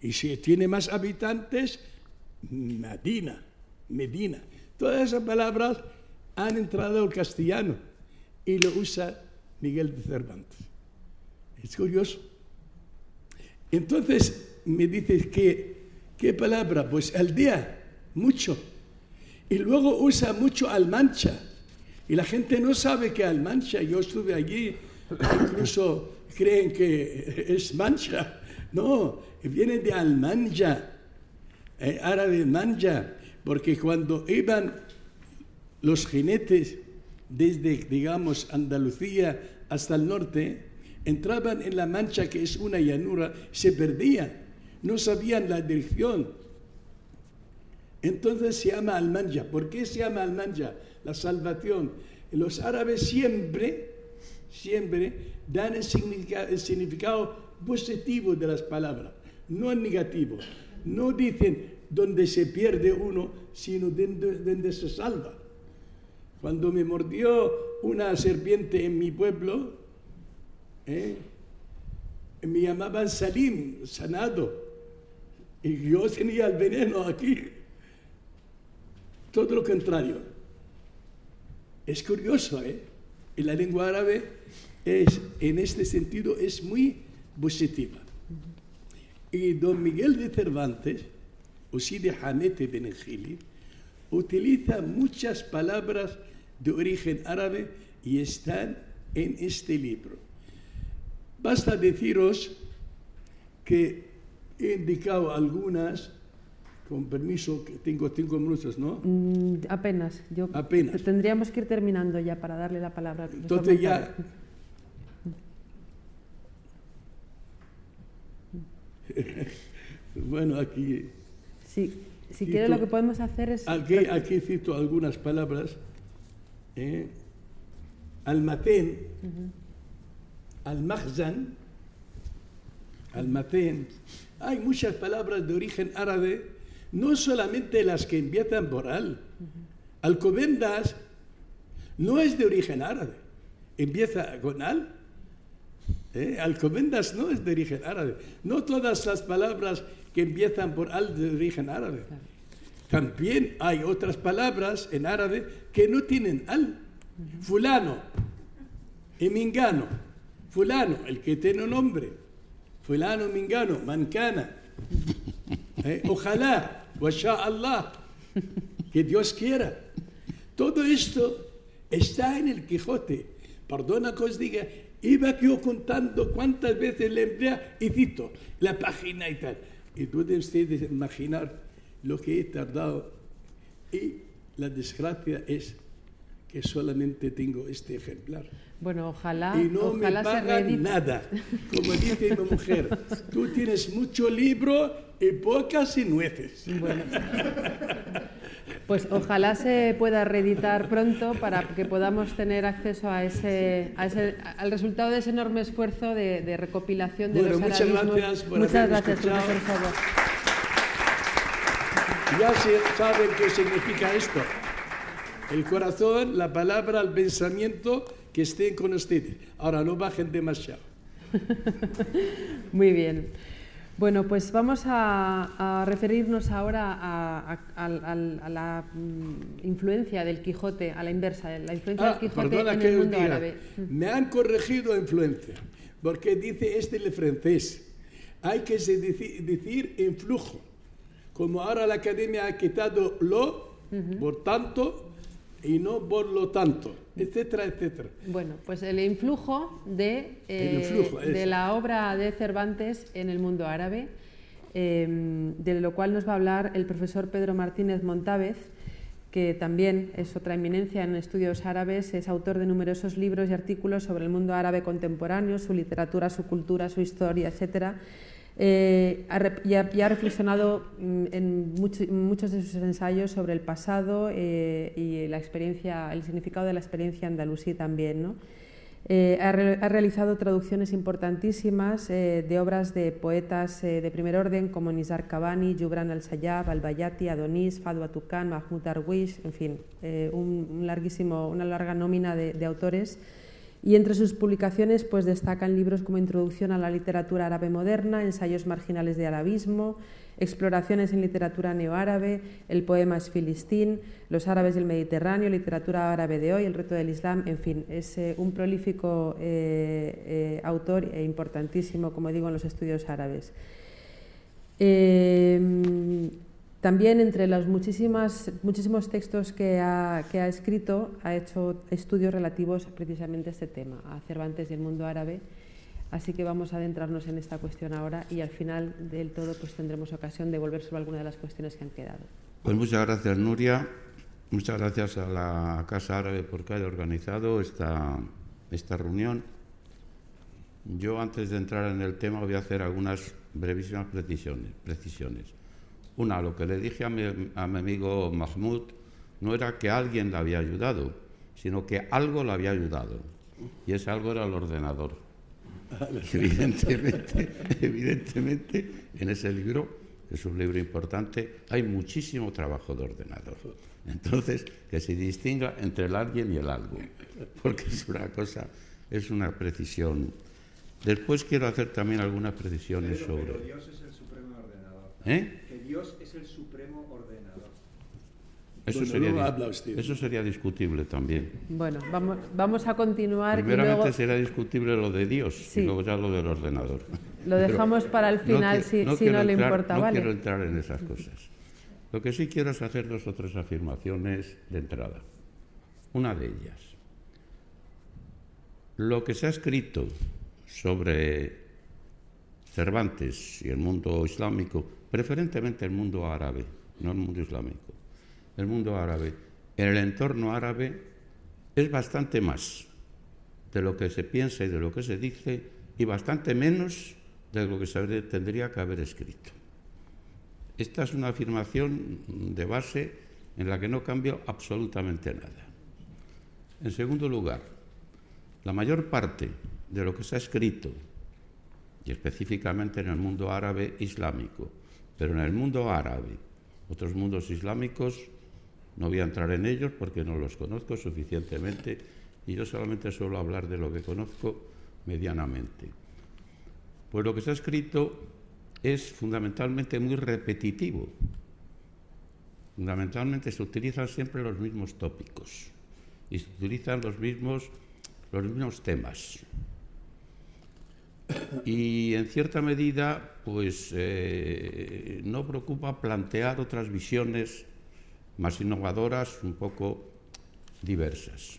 Y si tiene más habitantes, Medina, Medina. Todas esas palabras han entrado al castellano y lo usa Miguel de Cervantes. Es curioso. Entonces me dices que, ¿qué palabra? Pues aldea, mucho. Y luego usa mucho almancha. Y la gente no sabe que almancha, yo estuve allí, incluso creen que es mancha. No, viene de almanja, eh, árabe manja, porque cuando iban los jinetes desde, digamos, Andalucía hasta el norte, entraban en la mancha, que es una llanura, se perdían, no sabían la dirección. Entonces se llama Almanja. ¿Por qué se llama Almanja? La salvación. Los árabes siempre, siempre dan el significado, positivo de las palabras, no el negativo. No dicen donde se pierde uno, sino donde, donde se salva. Cuando me mordió una serpiente en mi pueblo, ¿eh? me llamaban Salim, sanado. Y yo tenía el veneno aquí. Todo lo contrario. Es curioso, ¿eh? Y la lengua árabe es, en este sentido, es muy positiva. Y don Miguel de Cervantes, o Sidi Hamete Benengili, utiliza muchas palabras de origen árabe y están en este libro. Basta deciros que he indicado algunas, con permiso, que tengo cinco minutos, ¿no? Mm, apenas. Yo Apenas. Tendríamos que ir terminando ya para darle la palabra al profesor Entonces ya, bueno, aquí, Sí, si quiere tú- lo que podemos hacer es... aquí, aquí cito algunas palabras. ¿eh? Almacén, almazán, almacén. Hay muchas palabras de origen árabe, no solamente las que empiezan por al. Alcobendas no es de origen árabe, empieza con al. ¿eh? Alcobendas no es de origen árabe. No todas las palabras que empiezan por al de origen árabe. también hay otras palabras en árabe que no tienen al. Fulano, y mingano. Fulano, el que tiene un nombre. Fulano, mingano, mancana. Eh, Ojalá, Allah, que Dios quiera. Todo esto está en el Quijote. Perdona que os diga, iba yo contando cuántas veces le emplea y cito la página y tal. Y pueden ustedes imaginar lo que he tardado. Y la desgracia es que solamente tengo este ejemplar. Bueno, ojalá, y no ojalá me pagan nada. Como dice mi mujer, tú tienes mucho libro y pocas y nueces. Bueno. Pues ojalá se pueda reeditar pronto para que podamos tener acceso a ese, a ese- al resultado de ese enorme esfuerzo de, de recopilación de Bueno, los muchas gracias por Muchas gracias, escuchado. profesor. Ya se saben qué significa esto. El corazón, la palabra, el pensamiento que estén con ustedes. Ahora no bajen demasiado. Muy bien. Bueno, pues vamos a, a referirnos ahora a, la mm, influencia del Quijote, a la inversa, la influencia Ah, del Quijote perdona en el mundo diga, árabe. me han corregido influencia, porque dice este el francés, hay que deci- decir influjo, como ahora la academia ha quitado lo, por tanto, y no por lo tanto, etcétera, etcétera. Bueno, pues el influjo de, eh, El influjo, de la obra de Cervantes en el mundo árabe, eh, de lo cual nos va a hablar el profesor Pedro Martínez Montávez, que también es otra eminencia en estudios árabes, es autor de numerosos libros y artículos sobre el mundo árabe contemporáneo, su literatura, su cultura, su historia, etcétera. Eh, y, ha, y ha reflexionado mm, en mucho- muchos de sus ensayos sobre el pasado eh, y la experiencia, el significado de la experiencia andalusí también. ¿no? Eh, ha, re- ha realizado traducciones importantísimas eh, de obras de poetas eh, de primer orden como Nizar Kabani, Jubran al-Sayyab, Al-Bayati, Adonis, Fadwa Tukan, Mahmoud Darwish, en fin, eh, un, un larguísimo, una larga nómina de, de autores. Y entre sus publicaciones pues, destacan libros como Introducción a la literatura árabe moderna, Ensayos marginales de arabismo, Exploraciones en literatura neoárabe, El poema es filistín, Los árabes del Mediterráneo, Literatura árabe de hoy, El reto del Islam, en fin, es eh, un prolífico eh, eh, autor e importantísimo, como digo, en los estudios árabes. También entre los muchísimas, muchísimos textos que ha, que ha escrito, ha hecho estudios relativos precisamente a este tema, a Cervantes y el mundo árabe. Así que vamos a adentrarnos en esta cuestión ahora y al final del todo pues tendremos ocasión de volver sobre alguna de las cuestiones que han quedado. Pues muchas gracias, Nuria. Muchas gracias a la Casa Árabe por que haya organizado esta, esta reunión. Yo, antes de entrar en el tema, voy a hacer algunas brevísimas precisiones. precisiones. Una, lo que le dije a mi, a mi amigo Mahmoud no era que alguien le había ayudado, sino que algo le había ayudado. Y ese algo era el ordenador. Evidentemente, evidentemente, en ese libro, que es un libro importante, hay muchísimo trabajo de ordenador. Entonces, que se distinga entre el alguien y el algo, porque es una cosa, es una precisión. Después quiero hacer también algunas precisiones sobre... Dios es el supremo ordenador. ¿Eh? Que Dios es el supremo ordenador. Eso, Bueno, sería, no dis- habla usted. eso sería discutible también. Bueno, vamos, vamos a continuar Primeramente luego será discutible lo de Dios Sí. y luego ya lo del ordenador. lo dejamos para el final si, si quiero no le entrar- importa, no ¿vale? quiero entrar en esas cosas. Lo que sí quiero es hacer dos o tres afirmaciones de entrada. Una de ellas. Lo que se ha escrito sobre Cervantes y el mundo islámico, preferentemente el mundo árabe, no el mundo islámico, el mundo árabe, en el entorno árabe es bastante más de lo que se piensa y de lo que se dice y bastante menos de lo que se tendría que haber escrito. Esta es una afirmación de base en la que no cambio absolutamente nada. En segundo lugar, la mayor parte de lo que se ha escrito, y específicamente en el mundo árabe islámico, pero en el mundo árabe, otros mundos islámicos, no voy a entrar en ellos porque no los conozco suficientemente y yo solamente suelo hablar de lo que conozco medianamente. Pues lo que se ha escrito es fundamentalmente muy repetitivo. Fundamentalmente se utilizan siempre los mismos tópicos y se utilizan los mismos, los mismos temas. Y en cierta medida, pues eh, no preocupa plantear otras visiones más innovadoras, un poco diversas.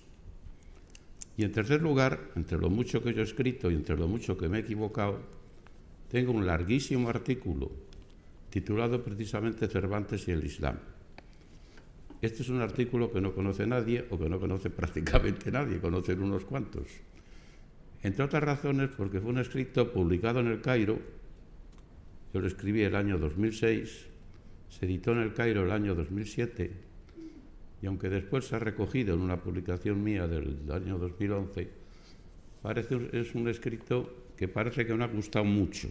Y en tercer lugar, entre lo mucho que yo he escrito y entre lo mucho que me he equivocado, tengo un larguísimo artículo titulado precisamente Cervantes y el Islam. Este es un artículo que no conoce nadie o que no conoce prácticamente nadie, conocen unos cuantos. Entre otras razones porque fue un escrito publicado en el Cairo, yo lo escribí el año 2006, se editó en el Cairo el año 2007 y aunque después se ha recogido en una publicación mía del año 2011, parece, es un escrito que parece que no ha gustado mucho,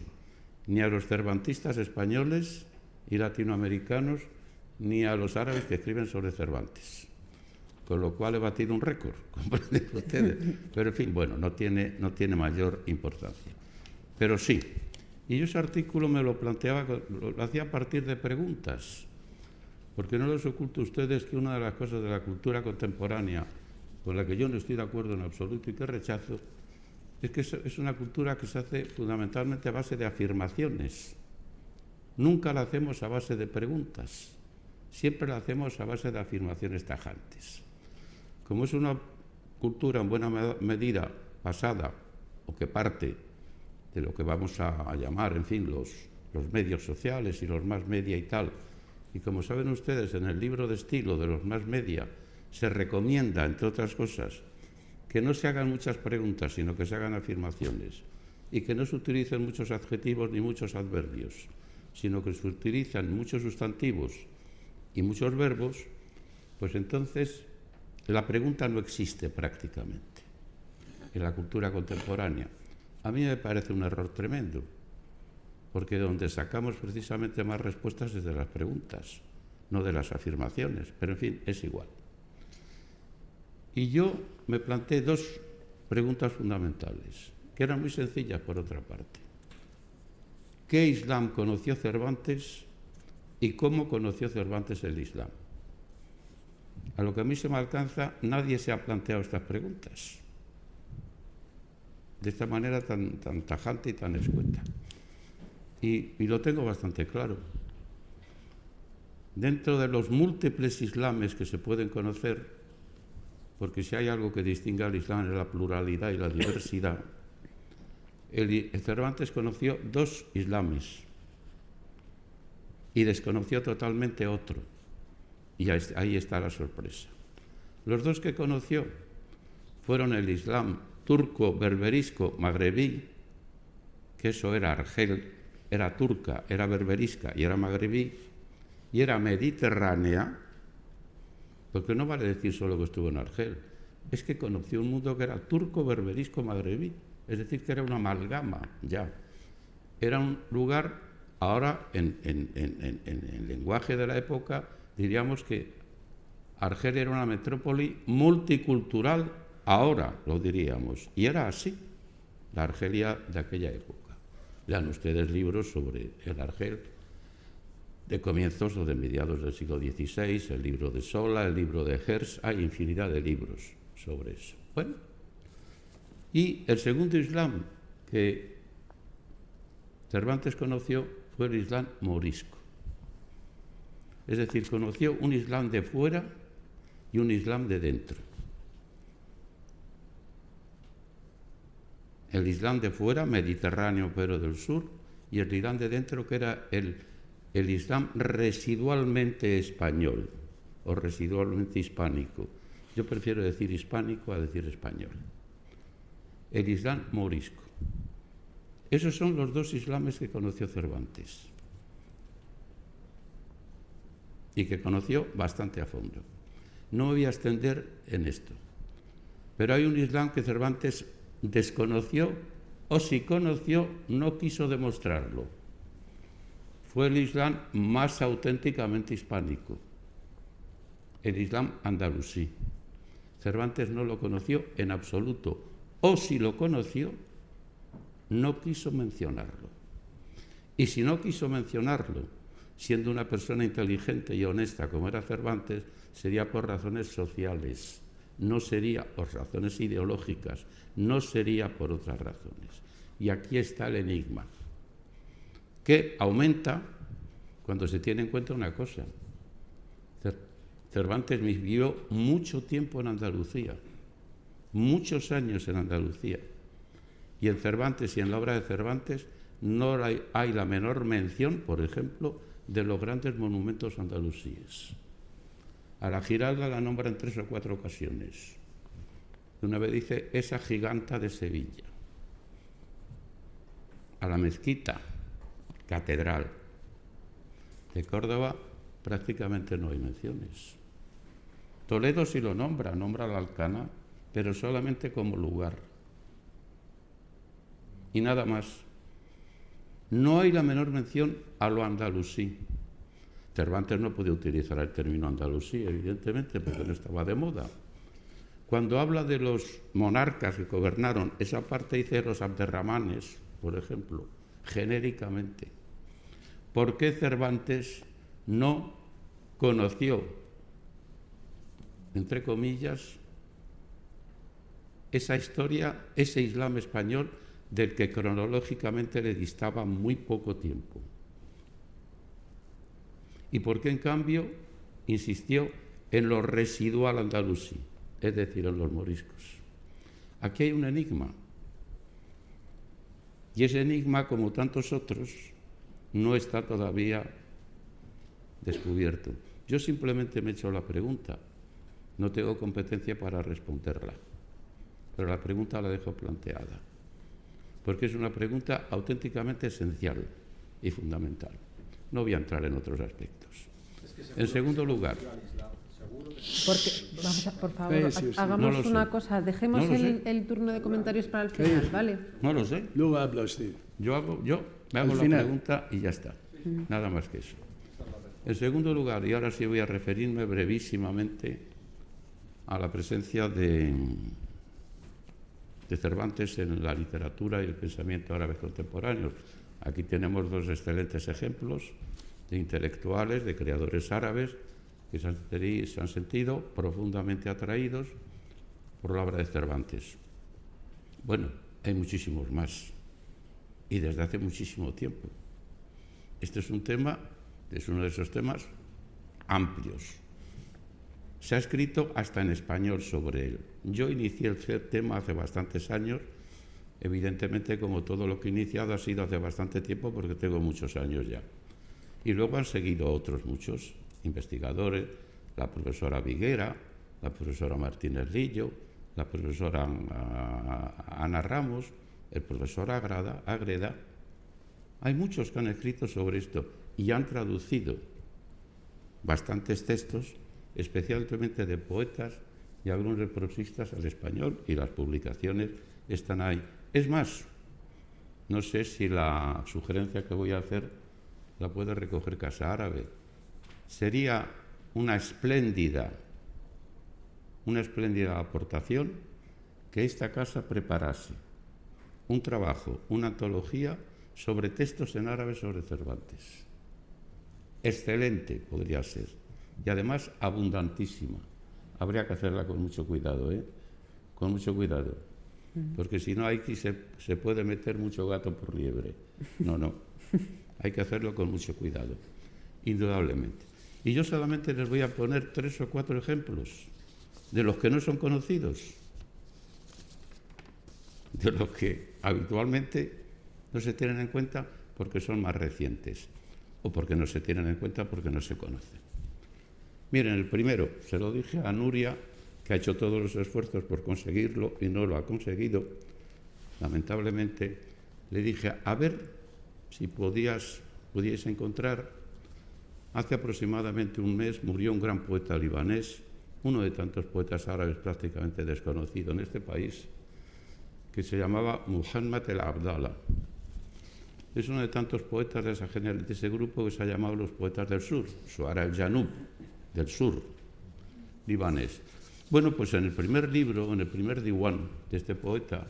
ni a los cervantistas españoles y latinoamericanos, ni a los árabes que escriben sobre Cervantes. Con lo cual he batido un récord, comprenden ustedes. Pero en fin, bueno, no tiene, no tiene mayor importancia. Pero sí, y yo ese artículo me lo planteaba, lo hacía a partir de preguntas porque no les oculto a ustedes que una de las cosas de la cultura contemporánea con la que yo no estoy de acuerdo en absoluto y que rechazo, es que es una cultura que se hace fundamentalmente a base de afirmaciones. Nunca la hacemos a base de preguntas, siempre la hacemos a base de afirmaciones tajantes. Como es una cultura en buena medida basada o que parte de lo que vamos a, llamar, en fin, los, los medios sociales y los más media y tal, y como saben ustedes, en el libro de estilo de los más media se recomienda, entre otras cosas, que no se hagan muchas preguntas, sino que se hagan afirmaciones y que no se utilicen muchos adjetivos ni muchos adverbios, sino que se utilizan muchos sustantivos y muchos verbos, pues entonces la pregunta no existe prácticamente en la cultura contemporánea. A mí me parece un error tremendo porque donde sacamos precisamente más respuestas es de las preguntas, no de las afirmaciones, pero en fin, es igual. Y yo me planteé dos preguntas fundamentales, que eran muy sencillas por otra parte. ¿Qué Islam conoció Cervantes y cómo conoció Cervantes el Islam? A lo que a mí se me alcanza, nadie se ha planteado estas preguntas de esta manera tan, tajante y tan escueta. Y, lo tengo bastante claro. Dentro de los múltiples islames que se pueden conocer, porque si hay algo que distingue al Islam es la pluralidad y la diversidad, el, Cervantes conoció dos islames y desconoció totalmente otro. Y ahí está la sorpresa. Los dos que conoció fueron el Islam turco, berberisco, magrebí, que eso era Argel, era turca, era berberisca y era magrebí y era mediterránea, porque no vale decir solo que estuvo en Argel, es que conoció un mundo que era turco, berberisco, magrebí, es decir, que era una amalgama ya. Era un lugar, ahora en, el lenguaje de la época, diríamos que Argel era una metrópoli multicultural, ahora lo diríamos, y era así, la Argelia de aquella época. Lean ustedes libros sobre el Argel de comienzos o de mediados del siglo XVI, el libro de Sola, el libro de Hertz, hay infinidad de libros sobre eso. Bueno, y el segundo Islam que Cervantes conoció fue el Islam morisco. Es decir, conoció un Islam de fuera y un Islam de dentro. el Islam de fuera, mediterráneo pero del sur, y el Islam de dentro, que era el, el Islam residualmente español o residualmente hispánico. Yo prefiero decir hispánico a decir español. El Islam morisco. Esos son los dos islames que conoció Cervantes y que conoció bastante a fondo. No me voy a extender en esto, pero hay un Islam que Cervantes desconoció o si conoció no quiso demostrarlo. Fue el Islam más auténticamente hispánico, el Islam andalusí. Cervantes no lo conoció en absoluto, o si lo conoció, no quiso mencionarlo. Y si no quiso mencionarlo, siendo una persona inteligente y honesta como era Cervantes, sería por razones sociales, no sería por razones ideológicas, no sería por otras razones. Y aquí está el enigma, que aumenta cuando se tiene en cuenta una cosa. Cervantes vivió mucho tiempo en Andalucía, muchos años en Andalucía. Y en Cervantes y en la obra de Cervantes no hay, la menor mención, por ejemplo, de los grandes monumentos andalusíes. A la Giralda la nombra en tres o cuatro ocasiones. Una vez dice esa giganta de Sevilla. A la mezquita, catedral. De Córdoba prácticamente no hay menciones. Toledo sí lo nombra, nombra la Alcana, pero solamente como lugar. Y nada más. No hay la menor mención a lo andalusí. Cervantes no podía utilizar el término andalusí, evidentemente, porque no estaba de moda. Cuando habla de los monarcas que gobernaron, esa parte dice los abderramanes, por ejemplo, genéricamente. ¿Por qué Cervantes no conoció, entre comillas, esa historia, ese Islam español del que cronológicamente le distaba muy poco tiempo. ¿Y por qué en cambio insistió en lo residual andalusí, es decir, en los moriscos? Aquí hay un enigma. Y ese enigma, como tantos otros, no está todavía descubierto. Yo simplemente me he hecho la pregunta. No tengo competencia para responderla. Pero la pregunta la dejo planteada porque es una pregunta auténticamente esencial y fundamental. No voy a entrar en otros aspectos. En segundo lugar, porque, vamos a, por favor, hagamos una cosa, dejemos el, turno de comentarios para el final, ¿vale? No lo sé. Luego habla usted. Yo, hago, yo me hago la pregunta y ya está. Nada más que eso. En segundo lugar, y ahora sí voy a referirme brevísimamente a la presencia de, de Cervantes en la literatura y el pensamiento árabe contemporáneo. Aquí tenemos dos excelentes ejemplos de intelectuales, de creadores árabes que se han, sentido profundamente atraídos por la obra de Cervantes. Bueno, hay muchísimos más y desde hace muchísimo tiempo. Este es un tema, es uno de esos temas amplios, se ha escrito hasta en español sobre él. Yo inicié el tema hace bastantes años, evidentemente como todo lo que he iniciado ha sido hace bastante tiempo porque tengo muchos años ya. Y luego han seguido otros muchos investigadores, la profesora Viguera, la profesora Martínez Lillo, la profesora ah, Ana Ramos, el profesor Agreda. Hay muchos que han escrito sobre esto y han traducido bastantes textos especialmente de poetas y algunos de prosistas al español, y las publicaciones están ahí. Es más, no sé si la sugerencia que voy a hacer la puede recoger Casa Árabe. Sería una espléndida, una espléndida aportación que esta casa preparase un trabajo, una antología sobre textos en árabe sobre Cervantes. Excelente podría ser y además abundantísima. Habría que hacerla con mucho cuidado, ¿eh? Con mucho cuidado. Porque si no, aquí se, se puede meter mucho gato por liebre. No, no. Hay que hacerlo con mucho cuidado, indudablemente. Y yo solamente les voy a poner tres o cuatro ejemplos de los que no son conocidos, de los que habitualmente no se tienen en cuenta porque son más recientes o porque no se tienen en cuenta porque no se conocen. Miren, el primero, se lo dije a Nuria, que ha hecho todos los esfuerzos por conseguirlo y no lo ha conseguido, lamentablemente, le dije, a ver si podías, pudiese encontrar, hace aproximadamente un mes murió un gran poeta libanés, uno de tantos poetas árabes prácticamente desconocido en este país, que se llamaba Muhammad el Abdallah. Es uno de tantos poetas de, esa, de ese grupo que se ha llamado los poetas del sur, Suara el Janub del sur libanés. Bueno, pues en el primer libro, en el primer diwan de este poeta,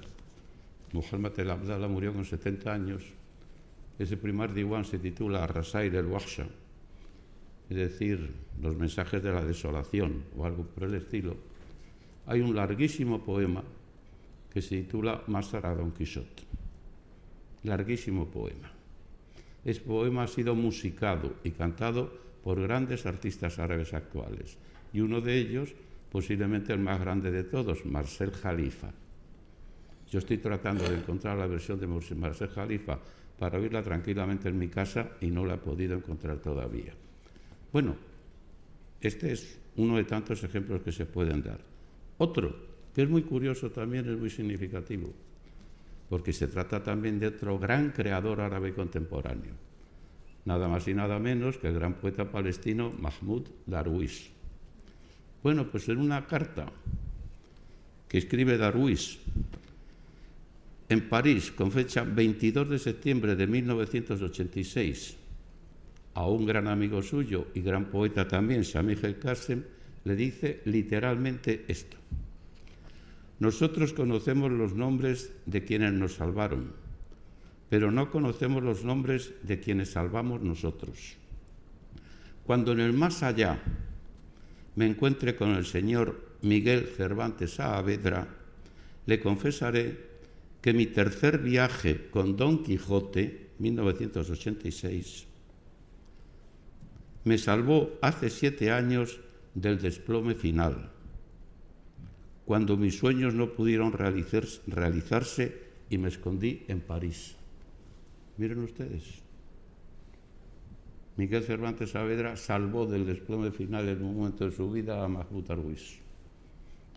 Muhammad el Abdallah murió con 70 años. Ese primer diwan se titula Rasail el Wahsha, es decir, los mensajes de la desolación o algo por el estilo, hay un larguísimo poema que se titula Máscara Don Quixote. Larguísimo poema. Ese poema ha sido musicado y cantado por grandes artistas árabes actuales y uno de ellos, posiblemente el más grande de todos, Marcel Khalifa. Yo estoy tratando de encontrar la versión de Marcel Khalifa para oírla tranquilamente en mi casa y no la he podido encontrar todavía. Bueno, este es uno de tantos ejemplos que se pueden dar. Otro, que es muy curioso también, es muy significativo, porque se trata también de otro gran creador árabe contemporáneo, nada más y nada menos que el gran poeta palestino Mahmoud Darwish. Bueno, pues en una carta que escribe Darwish en París con fecha 22 de septiembre de 1986 a un gran amigo suyo y gran poeta también, Sami El Kassem, le dice literalmente esto. Nosotros conocemos los nombres de quienes nos salvaron, pero no conocemos los nombres de quienes salvamos nosotros. Cuando en el más allá me encuentre con el señor Miguel Cervantes Saavedra, le confesaré que mi tercer viaje con Don Quijote, 1986, me salvó hace siete años del desplome final, cuando mis sueños no pudieron realizarse y me escondí en París. Miren ustedes. Miguel Cervantes Saavedra salvó del desplome final en un momento de su vida a Mahmoud Darwish.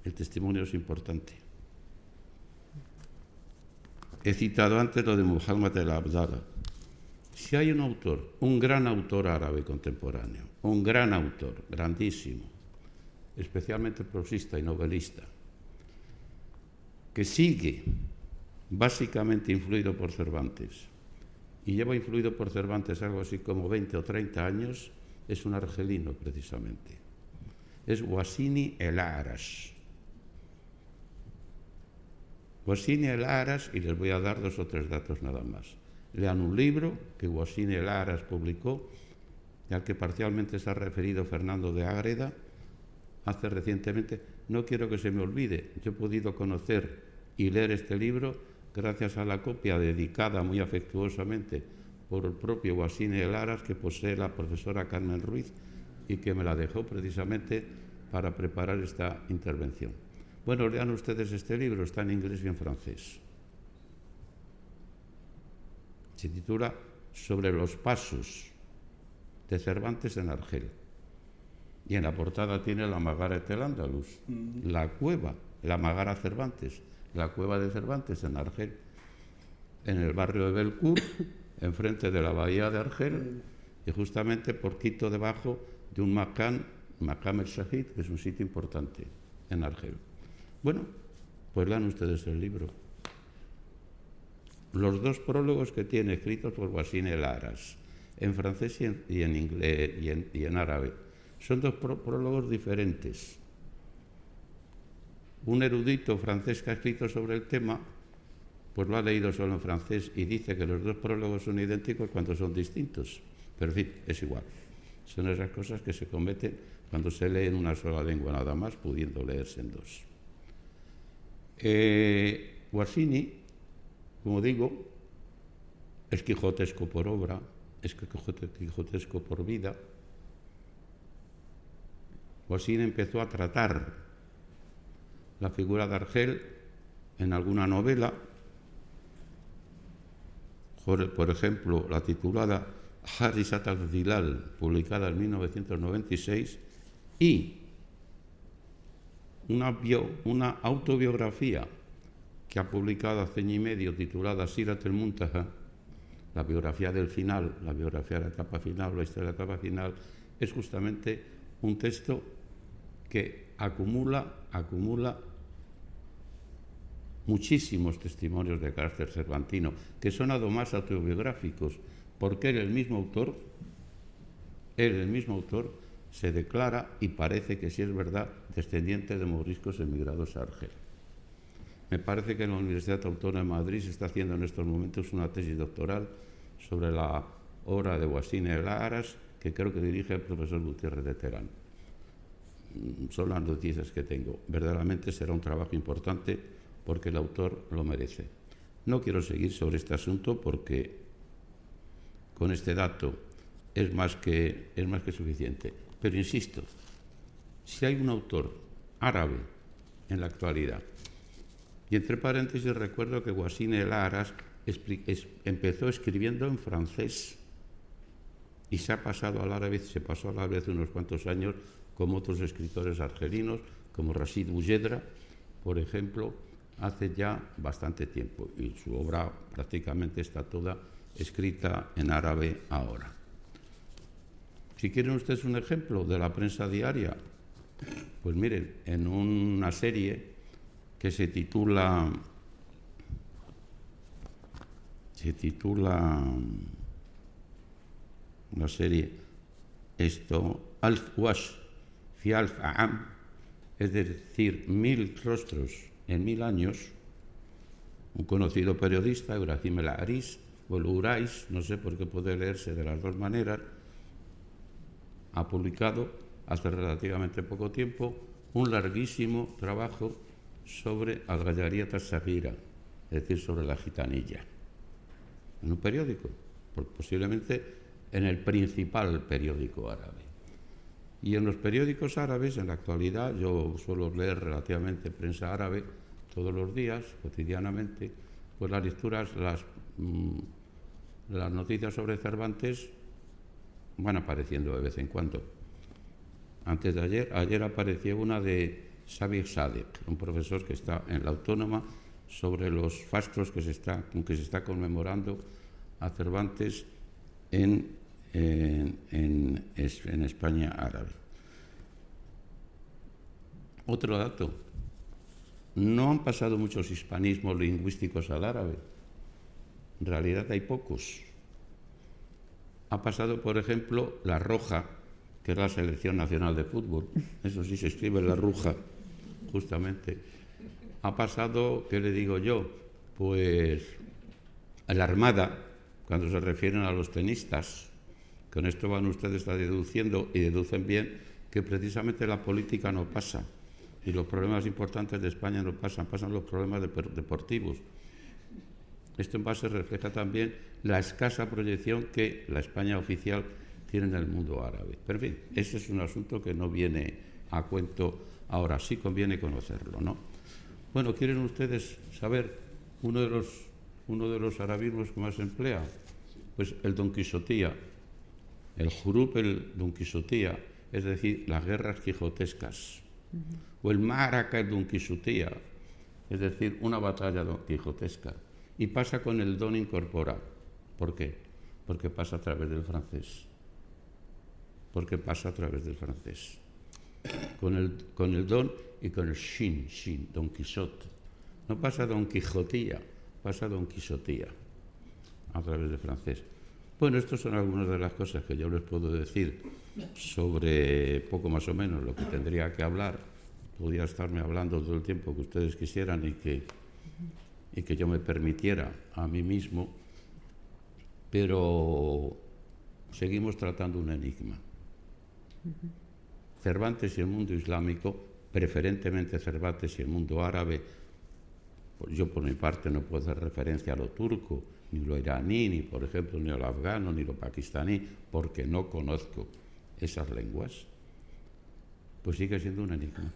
El testimonio es importante. He citado antes lo de Muhammad el Abdallah. Si hay un autor, un gran autor árabe contemporáneo, un gran autor, grandísimo, especialmente prosista y novelista, que sigue básicamente influido por Cervantes y lleva influido por Cervantes algo así como 20 o 30 años, es un argelino precisamente. Es Wasini el Aras. Wasini el Aras, y les voy a dar dos o tres datos nada más. Lean un libro que Wasini el Aras publicó al que parcialmente se ha referido Fernando de Ágreda hace recientemente. No quiero que se me olvide, yo he podido conocer y leer este libro gracias a la copia dedicada muy afectuosamente por el propio Guasine Laras que posee la profesora Carmen Ruiz y que me la dejó precisamente para preparar esta intervención. Bueno, lean ustedes este libro, está en inglés y en francés. Se titula Sobre los pasos de Cervantes en Argel. Y en la portada tiene la Magara de Andaluz, la cueva, la Magara Cervantes, la cueva de Cervantes en Argel, en el barrio de Belcourt, enfrente de la bahía de Argel, y justamente por Quito debajo de un Macán, Macam el Shahid, que es un sitio importante en Argel. Bueno, pues lean ustedes el libro. Los dos prólogos que tiene escritos por Guasine Laras en francés y en, inglés y en, árabe. Son dos prólogos diferentes. Un erudito francés que ha escrito sobre el tema, pues lo ha leído solo en francés y dice que los dos prólogos son idénticos cuando son distintos. Pero en fin, es igual. Son esas cosas que se cometen cuando se lee en una sola lengua nada más, pudiendo leerse en dos. Eh, Guarsini, como digo, es quijotesco por obra, es quijotesco por vida. así empezó a tratar la figura de Argel en alguna novela, por ejemplo, la titulada Harisat al-Dilal, publicada en 1996, y una, autobiografía que ha publicado hace año y medio titulada Sirat el-Muntaha, la biografía del final, la biografía de la etapa final, la historia de la etapa final, es justamente un texto que acumula, acumula muchísimos testimonios de carácter cervantino, que son además autobiográficos, porque él, el mismo autor, él, el mismo autor, se declara y parece que sí es verdad descendiente de moriscos emigrados a Argel. Me parece que en la Universidad Autónoma de Madrid se está haciendo en estos momentos una tesis doctoral sobre la obra de Guasine Laras que creo que dirige el profesor Gutiérrez de Terán. Mm, Son las noticias que tengo. Verdaderamente será un trabajo importante porque el autor lo merece. No quiero seguir sobre este asunto porque con este dato es más que, es más que suficiente. Pero insisto, si hay un autor árabe en la actualidad, y entre paréntesis recuerdo que Guasine El Aras empezó escribiendo en francés y se ha pasado al árabe, se pasó al árabe hace unos cuantos años, como otros escritores argelinos, como Rashid Boujedra, por ejemplo, hace ya bastante tiempo. Y su obra prácticamente está toda escrita en árabe ahora. Si quieren ustedes un ejemplo de la prensa diaria, pues miren, en una serie que se titula se titula la serie esto Alf Wash fi Alf Aam es decir mil rostros en mil años un conocido periodista El Aris o Urais no sé por qué puede leerse de las dos maneras ha publicado hace relativamente poco tiempo un larguísimo trabajo sobre Al-Gayariata Sagira, es decir, sobre la gitanilla, en un periódico, posiblemente en el principal periódico árabe. Y en los periódicos árabes, en la actualidad, yo suelo leer relativamente prensa árabe todos los días, cotidianamente, pues las lecturas, las, mm, noticias sobre Cervantes van apareciendo de vez en cuando. Antes de ayer, ayer apareció una de Sabir Sadek, un profesor que está en la Autónoma, sobre los fastos que se está, que se está conmemorando a Cervantes en, en- en es- en España árabe. Otro dato, no han pasado muchos hispanismos lingüísticos al árabe, en realidad hay pocos. Ha pasado, por ejemplo, la Roja, que es la selección nacional de fútbol. Eso sí se escribe la Ruja, justamente. Ha pasado, ¿qué le digo yo? Pues la Armada, cuando se refieren a los tenistas. Con esto van ustedes a deduciendo y deducen bien que precisamente la política no pasa. Y los problemas importantes de España no pasan, pasan los problemas depor- deportivos. Esto en base refleja también la escasa proyección que la España oficial tiene en el mundo árabe. Pero en fin, ese es un asunto que no viene a cuento ahora, sí conviene conocerlo, ¿no? Bueno, ¿quieren ustedes saber uno de los, uno de los arabismos que más emplea? Pues el Don Quixotía, el Jurup el Don Quixotía, es decir, las guerras quijotescas, o el Maraca el Don Quixotía, es decir, una batalla don quijotesca, y pasa con el don incorporado. ¿Por qué? Porque pasa a través del francés. Porque pasa a través del francés. Con el, con el don y con el shin, shin, Don Quixote. No pasa Don Quijotía, pasa Don Quixotía a través del francés. Bueno, estas son algunas de las cosas que yo les puedo decir sobre poco más o menos lo que tendría que hablar. Podría estarme hablando todo el tiempo que ustedes quisieran y que, y que yo me permitiera a mí mismo, pero seguimos tratando un enigma. Cervantes y el mundo islámico, preferentemente Cervantes y el mundo árabe, pues yo por mi parte no puedo hacer referencia a lo turco, ni lo iraní, ni por ejemplo ni lo afgano, ni lo pakistaní, porque no conozco esas lenguas, pues sigue siendo un enigma.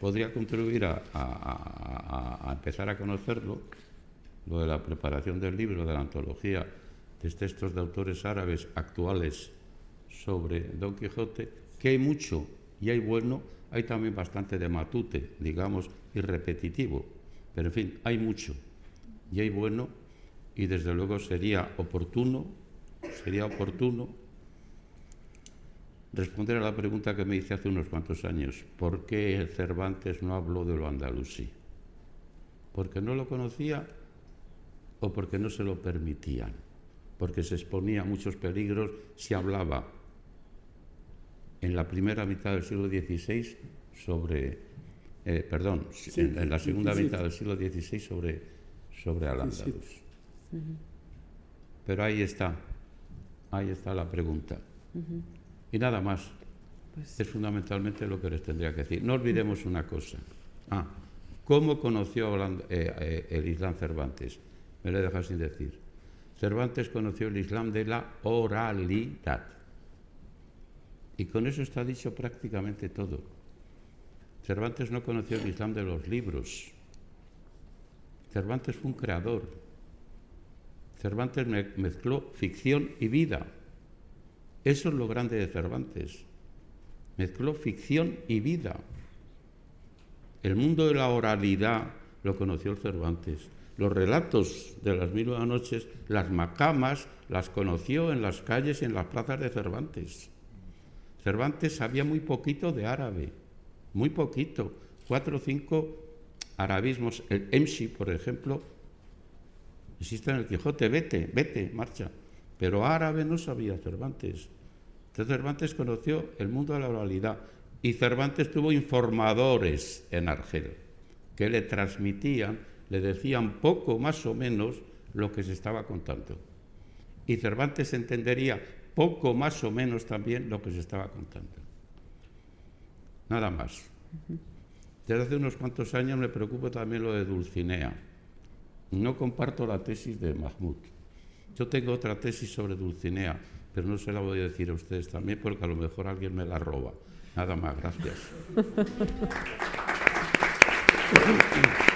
Podría contribuir a, empezar a conocerlo, lo de la preparación del libro, de la antología de textos de autores árabes actuales sobre Don Quijote, que hay mucho y hay bueno, hay también bastante de matute, digamos, y repetitivo, pero en fin, hay mucho y hay bueno y desde luego sería oportuno, sería oportuno responder a la pregunta que me hice hace unos cuantos años, ¿por qué Cervantes no habló de lo andalusí? ¿Porque no lo conocía o porque no se lo permitían? Porque se exponía a muchos peligros si hablaba en la primera mitad del siglo XVI sobre, eh, perdón, Sí, en, en la segunda 17. mitad del siglo XVI sobre, sobre al andaluz. Pero ahí está. Ahí está la pregunta. Y nada más. Pues Es fundamentalmente lo que les tendría que decir. No olvidemos una cosa. Ah, ¿cómo conoció Holanda- eh, eh, el Islam Cervantes? Me lo he dejado sin decir. Cervantes conoció el Islam de la oralidad. Y con eso está dicho prácticamente todo. Cervantes no conoció el Islam de los libros. Cervantes fue un creador. Cervantes me- mezcló ficción y vida. Eso es lo grande de Cervantes. Mezcló ficción y vida. El mundo de la oralidad lo conoció Cervantes. Los relatos de las mil noches, las macamas, las conoció en las calles y en las plazas de Cervantes. Cervantes sabía muy poquito de árabe, muy poquito, cuatro o cinco arabismos. El emshi, por ejemplo, existe en el Quijote, vete, vete, marcha. Pero árabe no sabía Cervantes. Entonces Cervantes conoció el mundo de la oralidad y Cervantes tuvo informadores en Argel que le transmitían, le decían poco más o menos lo que se estaba contando. Y Cervantes entendería poco más o menos también lo que se estaba contando. Nada más. Desde hace unos cuantos años me preocupa también lo de Dulcinea. No comparto la tesis de Mahmoud. Yo tengo otra tesis sobre Dulcinea, pero no se la voy a decir a ustedes también porque a lo mejor alguien me la roba. Nada más, gracias.